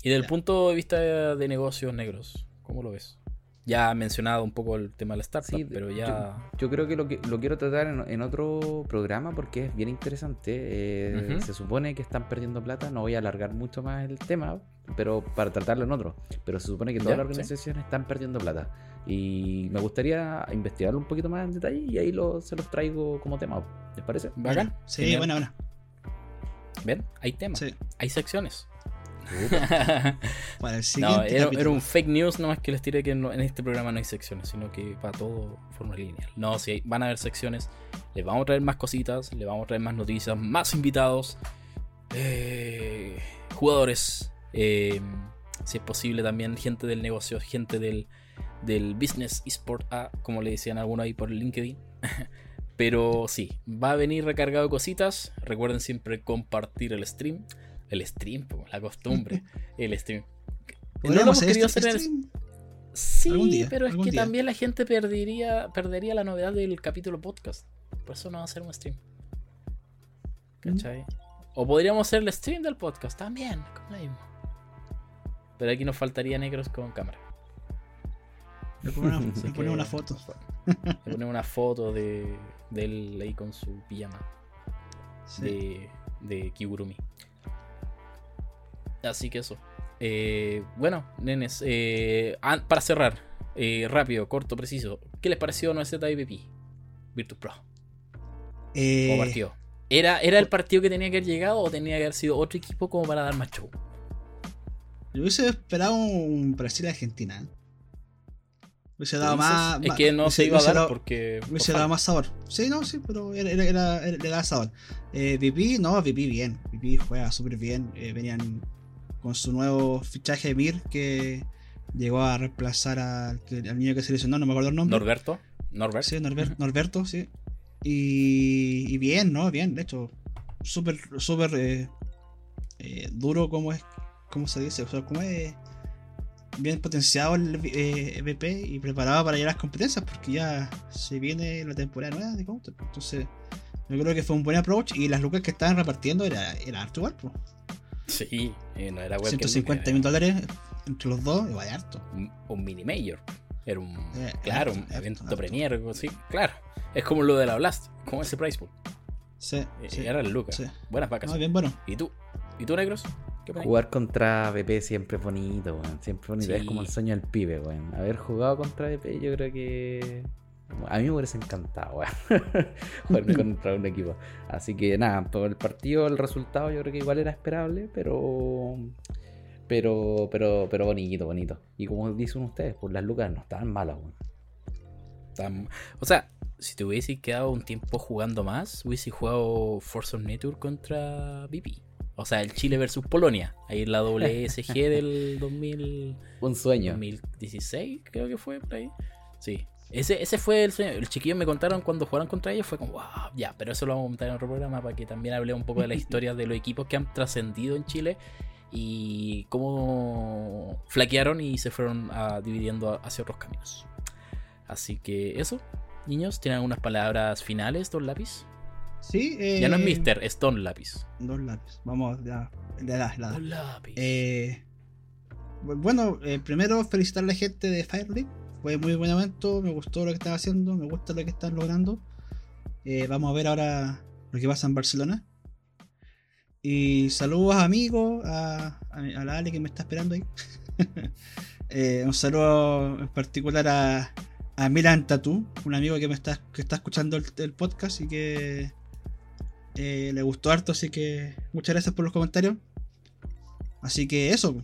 Y desde el punto de vista de negocios negros, ¿cómo lo ves? Ya ha mencionado un poco el tema de la startup, pero ya. Yo, creo que lo, que lo quiero tratar en, otro programa porque es bien interesante. Eh, se supone que están perdiendo plata. No voy a alargar mucho más el tema, pero para tratarlo en otro. Pero se supone que todas las organizaciones están perdiendo plata. Y me gustaría investigarlo un poquito más en detalle y ahí lo, se los traigo como tema. ¿Les parece? ¿Bacán? Sí, buena, buena. ¿Ven? Hay temas, hay secciones. [LAUGHS] no, era, un fake news nomás que les tiré que en este programa no hay secciones, sino que para todo forma lineal. No, si van a haber secciones, les vamos a traer más cositas, les vamos a traer más noticias, más invitados, eh, jugadores, eh, si es posible también gente del negocio, gente del, del business esport, ah, como le decían algunos ahí por LinkedIn. [LAUGHS] Pero sí, va a venir recargado de cositas. Recuerden siempre compartir el stream. El stream, la costumbre. [LAUGHS] el stream. No lo hemos querido hacer en Sí, pero es que también la gente perdería, perdería la novedad del capítulo podcast. Por eso no va a hacer un stream. ¿Cachai? Mm. O podríamos hacer el stream del podcast también, como mismo. Pero aquí nos faltaría negros con cámara. Le ponemos [LAUGHS] una, una, foto. [LAUGHS] Le ponemos una foto de, de él ahí con su pijama. De, de Kigurumi. Así que eso. Eh, bueno, nenes, eh, para cerrar, eh, rápido, corto, preciso. ¿Qué les pareció nuestra IPP? Virtus Pro. ¿Cómo partió? ¿Era, ¿Era el partido que tenía que haber llegado o tenía que haber sido otro equipo como para dar más show? Yo hubiese esperado un Brasil-Argentina. Hubiese dado más. Es que no se iba a dar porque. Hubiese dado más sabor. Sí, no, sí, pero era, era, le daba sabor. Eh, VP, no, VP bien. VP juega súper bien. venían con su nuevo fichaje de Mir que llegó a reemplazar al, niño que se lesionó, no me acuerdo el nombre. Norberto. Norberto. Sí, Norberto, sí. Y, bien, ¿no? Bien, de hecho, súper, súper eh, eh, duro como es, como se dice, o sea, como es bien potenciado el eh, y preparado para llegar a las competencias porque ya se viene la temporada nueva de Counter. Entonces, yo creo que fue un buen approach y las lucas que estaban repartiendo era, era harto igual. Sí, eh, no era 150 mil dólares entre los dos, igual harto. Un, mini mayor. Era un. Eh, claro, un evento premier, sí, claro. Es como lo de la Blast, como ese price pool. Sí. Eh, era el Lucas. Buenas vacas. bien bueno. ¿Y tú? ¿Y tú, negros? Jugar contra BP siempre es bonito, Siempre bonito. Es como el sueño del pibe, weón. Haber jugado contra BP, yo creo que a mí me hubiese encantado, [LAUGHS] jugar contra un equipo. Así que nada, todo el partido, el resultado yo creo que igual era esperable, pero pero pero pero bonito, bonito. Y como dicen ustedes, pues las lucas no estaban malas, O sea, si te hubiese quedado un tiempo jugando más, hubiese jugado Force of Nature contra BP. O sea, el Chile versus Polonia. Ahí en la WSG [LAUGHS] del 2000. Un sueño. 2016, creo que fue por ahí. Sí, ese, ese fue el sueño. El chiquillo me contaron cuando jugaron contra ellos. Fue como, wow, ya, pero eso lo vamos a comentar en otro programa para que también hable un poco de la [LAUGHS] historia de los equipos que han trascendido en Chile y cómo flaquearon y se fueron ah, dividiendo hacia otros caminos. Así que eso, niños, ¿tienen algunas palabras finales, Don Lápiz? Sí, ya no es eh, Mister, es Don Lápiz. Don Lápiz, vamos, ya, le da, Don Lápiz. Eh, bueno, eh, primero felicitar a la gente de Fire League fue muy buen evento, me gustó lo que están haciendo, me gusta lo que están logrando. Eh, vamos a ver ahora lo que pasa en Barcelona. Y saludos amigos, a, a, la Ale que me está esperando ahí. [LAUGHS] Eh, un saludo en particular a, a Milan Tatu, un amigo que me está, que está escuchando el, podcast y que eh, le gustó harto, así que muchas gracias por los comentarios. Así que eso,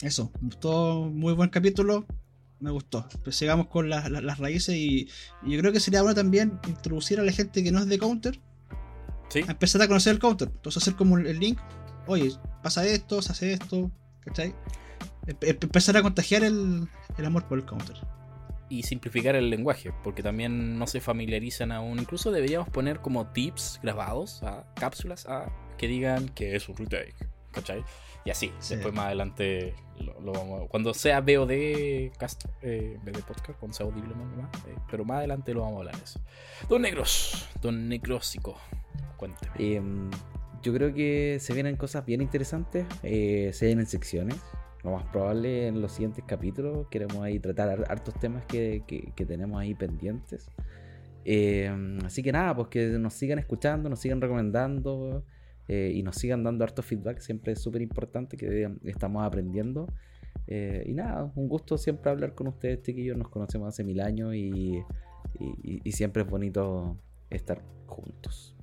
eso, gustó muy buen capítulo. Me gustó. Pues sigamos con las raíces y, yo creo que sería bueno también introducir a la gente que no es de counter. ¿Sí? A empezar a conocer el counter. Entonces hacer como el link. Oye, pasa esto, se hace esto. ¿Cachai? Empezar a contagiar el, amor por el counter. Y simplificar el lenguaje, porque también no se familiarizan aún. Incluso deberíamos poner como tips grabados, a cápsulas, a que digan que es un retake. ¿Cachai? Y así, después más adelante lo, vamos Cuando sea VOD cast, eh, podcast, cuando sea audible más, eh, pero más adelante lo vamos a hablar de eso. Don Negros, Don Negrósico, cuénteme. Em, yo creo que se vienen cosas bien interesantes, eh, se vienen secciones. Lo más probable en los siguientes capítulos queremos ahí tratar hartos temas que, que tenemos ahí pendientes. Em, así que nada, pues que nos sigan escuchando, nos sigan recomendando. Eh, y nos sigan dando harto feedback, siempre es súper importante que estamos aprendiendo. Eh, y nada, un gusto siempre hablar con ustedes, chiquillos, nos conocemos hace mil años y, y, siempre es bonito estar juntos.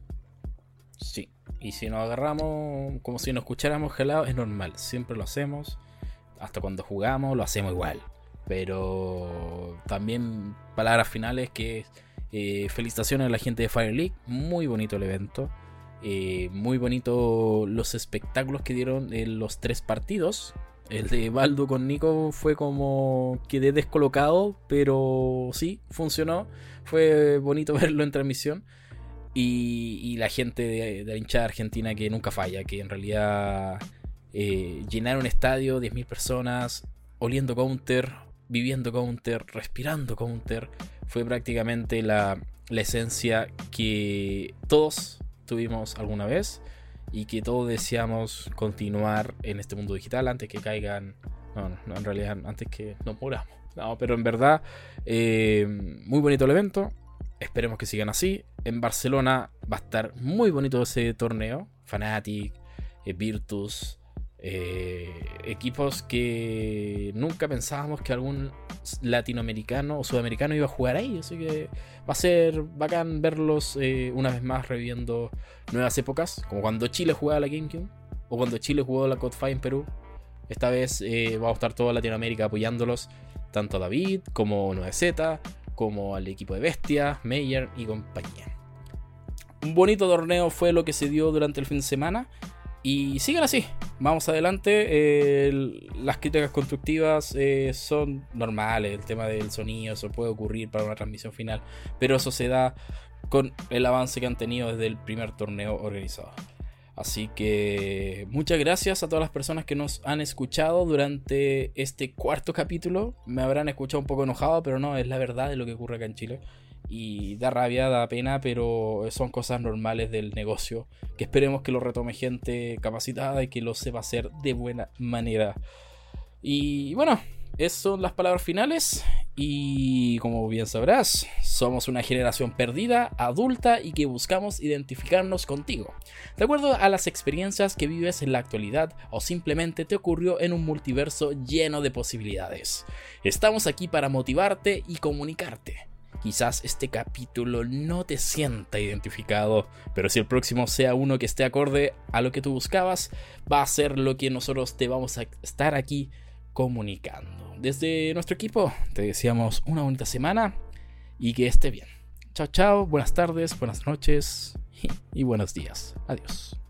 Sí, y si nos agarramos como si nos escucháramos gelados, es normal, siempre lo hacemos, hasta cuando jugamos lo hacemos igual. Pero también palabras finales que eh, felicitaciones a la gente de Fire League, muy bonito el evento. Eh, muy bonito los espectáculos que dieron en los tres partidos. El de Baldo con Nico fue como quedé descolocado, pero sí, funcionó. Fue bonito [LAUGHS] verlo en transmisión. Y, la gente de, la hinchada argentina que nunca falla, que en realidad eh, llenar un estadio, 10.000 personas, oliendo counter, viviendo counter, respirando counter, fue prácticamente la, la esencia que todos tuvimos alguna vez y que todos deseamos continuar en este mundo digital antes que caigan. No, no, en realidad antes que nos moramos. No, pero en verdad, eh, muy bonito el evento. Esperemos que sigan así. En Barcelona va a estar muy bonito ese torneo. Fanatic, eh, Virtus, eh, equipos que nunca pensábamos que algún latinoamericano o sudamericano iba a jugar ahí. Así que va a ser bacán verlos eh, una vez más reviviendo nuevas épocas, como cuando Chile jugaba la GameCube o cuando Chile jugó la Code en Perú. Esta vez eh, va a estar toda Latinoamérica apoyándolos, tanto a David como 9Z, como al equipo de Bestia, Meyer y compañía. Un bonito torneo fue lo que se dio durante el fin de semana. Y sigan así, vamos adelante. las críticas constructivas eh, son normales, el tema del sonido, eso puede ocurrir para una transmisión final, pero eso se da con el avance que han tenido desde el primer torneo organizado. Así que muchas gracias a todas las personas que nos han escuchado durante este cuarto capítulo. Me habrán escuchado un poco enojado, pero no, es la verdad de lo que ocurre acá en Chile y da rabia, da pena, pero son cosas normales del negocio que esperemos que lo retome gente capacitada y que lo sepa hacer de buena manera. Y bueno, esas son las palabras finales y como bien sabrás, somos una generación perdida, adulta y que buscamos identificarnos contigo. De acuerdo a las experiencias que vives en la actualidad o simplemente te ocurrió en un multiverso lleno de posibilidades. Estamos aquí para motivarte y comunicarte Quizás este capítulo no te sienta identificado, pero si el próximo sea uno que esté acorde a lo que tú buscabas, va a ser lo que nosotros te vamos a estar aquí comunicando. Desde nuestro equipo te deseamos una bonita semana y que esté bien. Chao, chao, buenas tardes, buenas noches [LAUGHS] y buenos días. Adiós.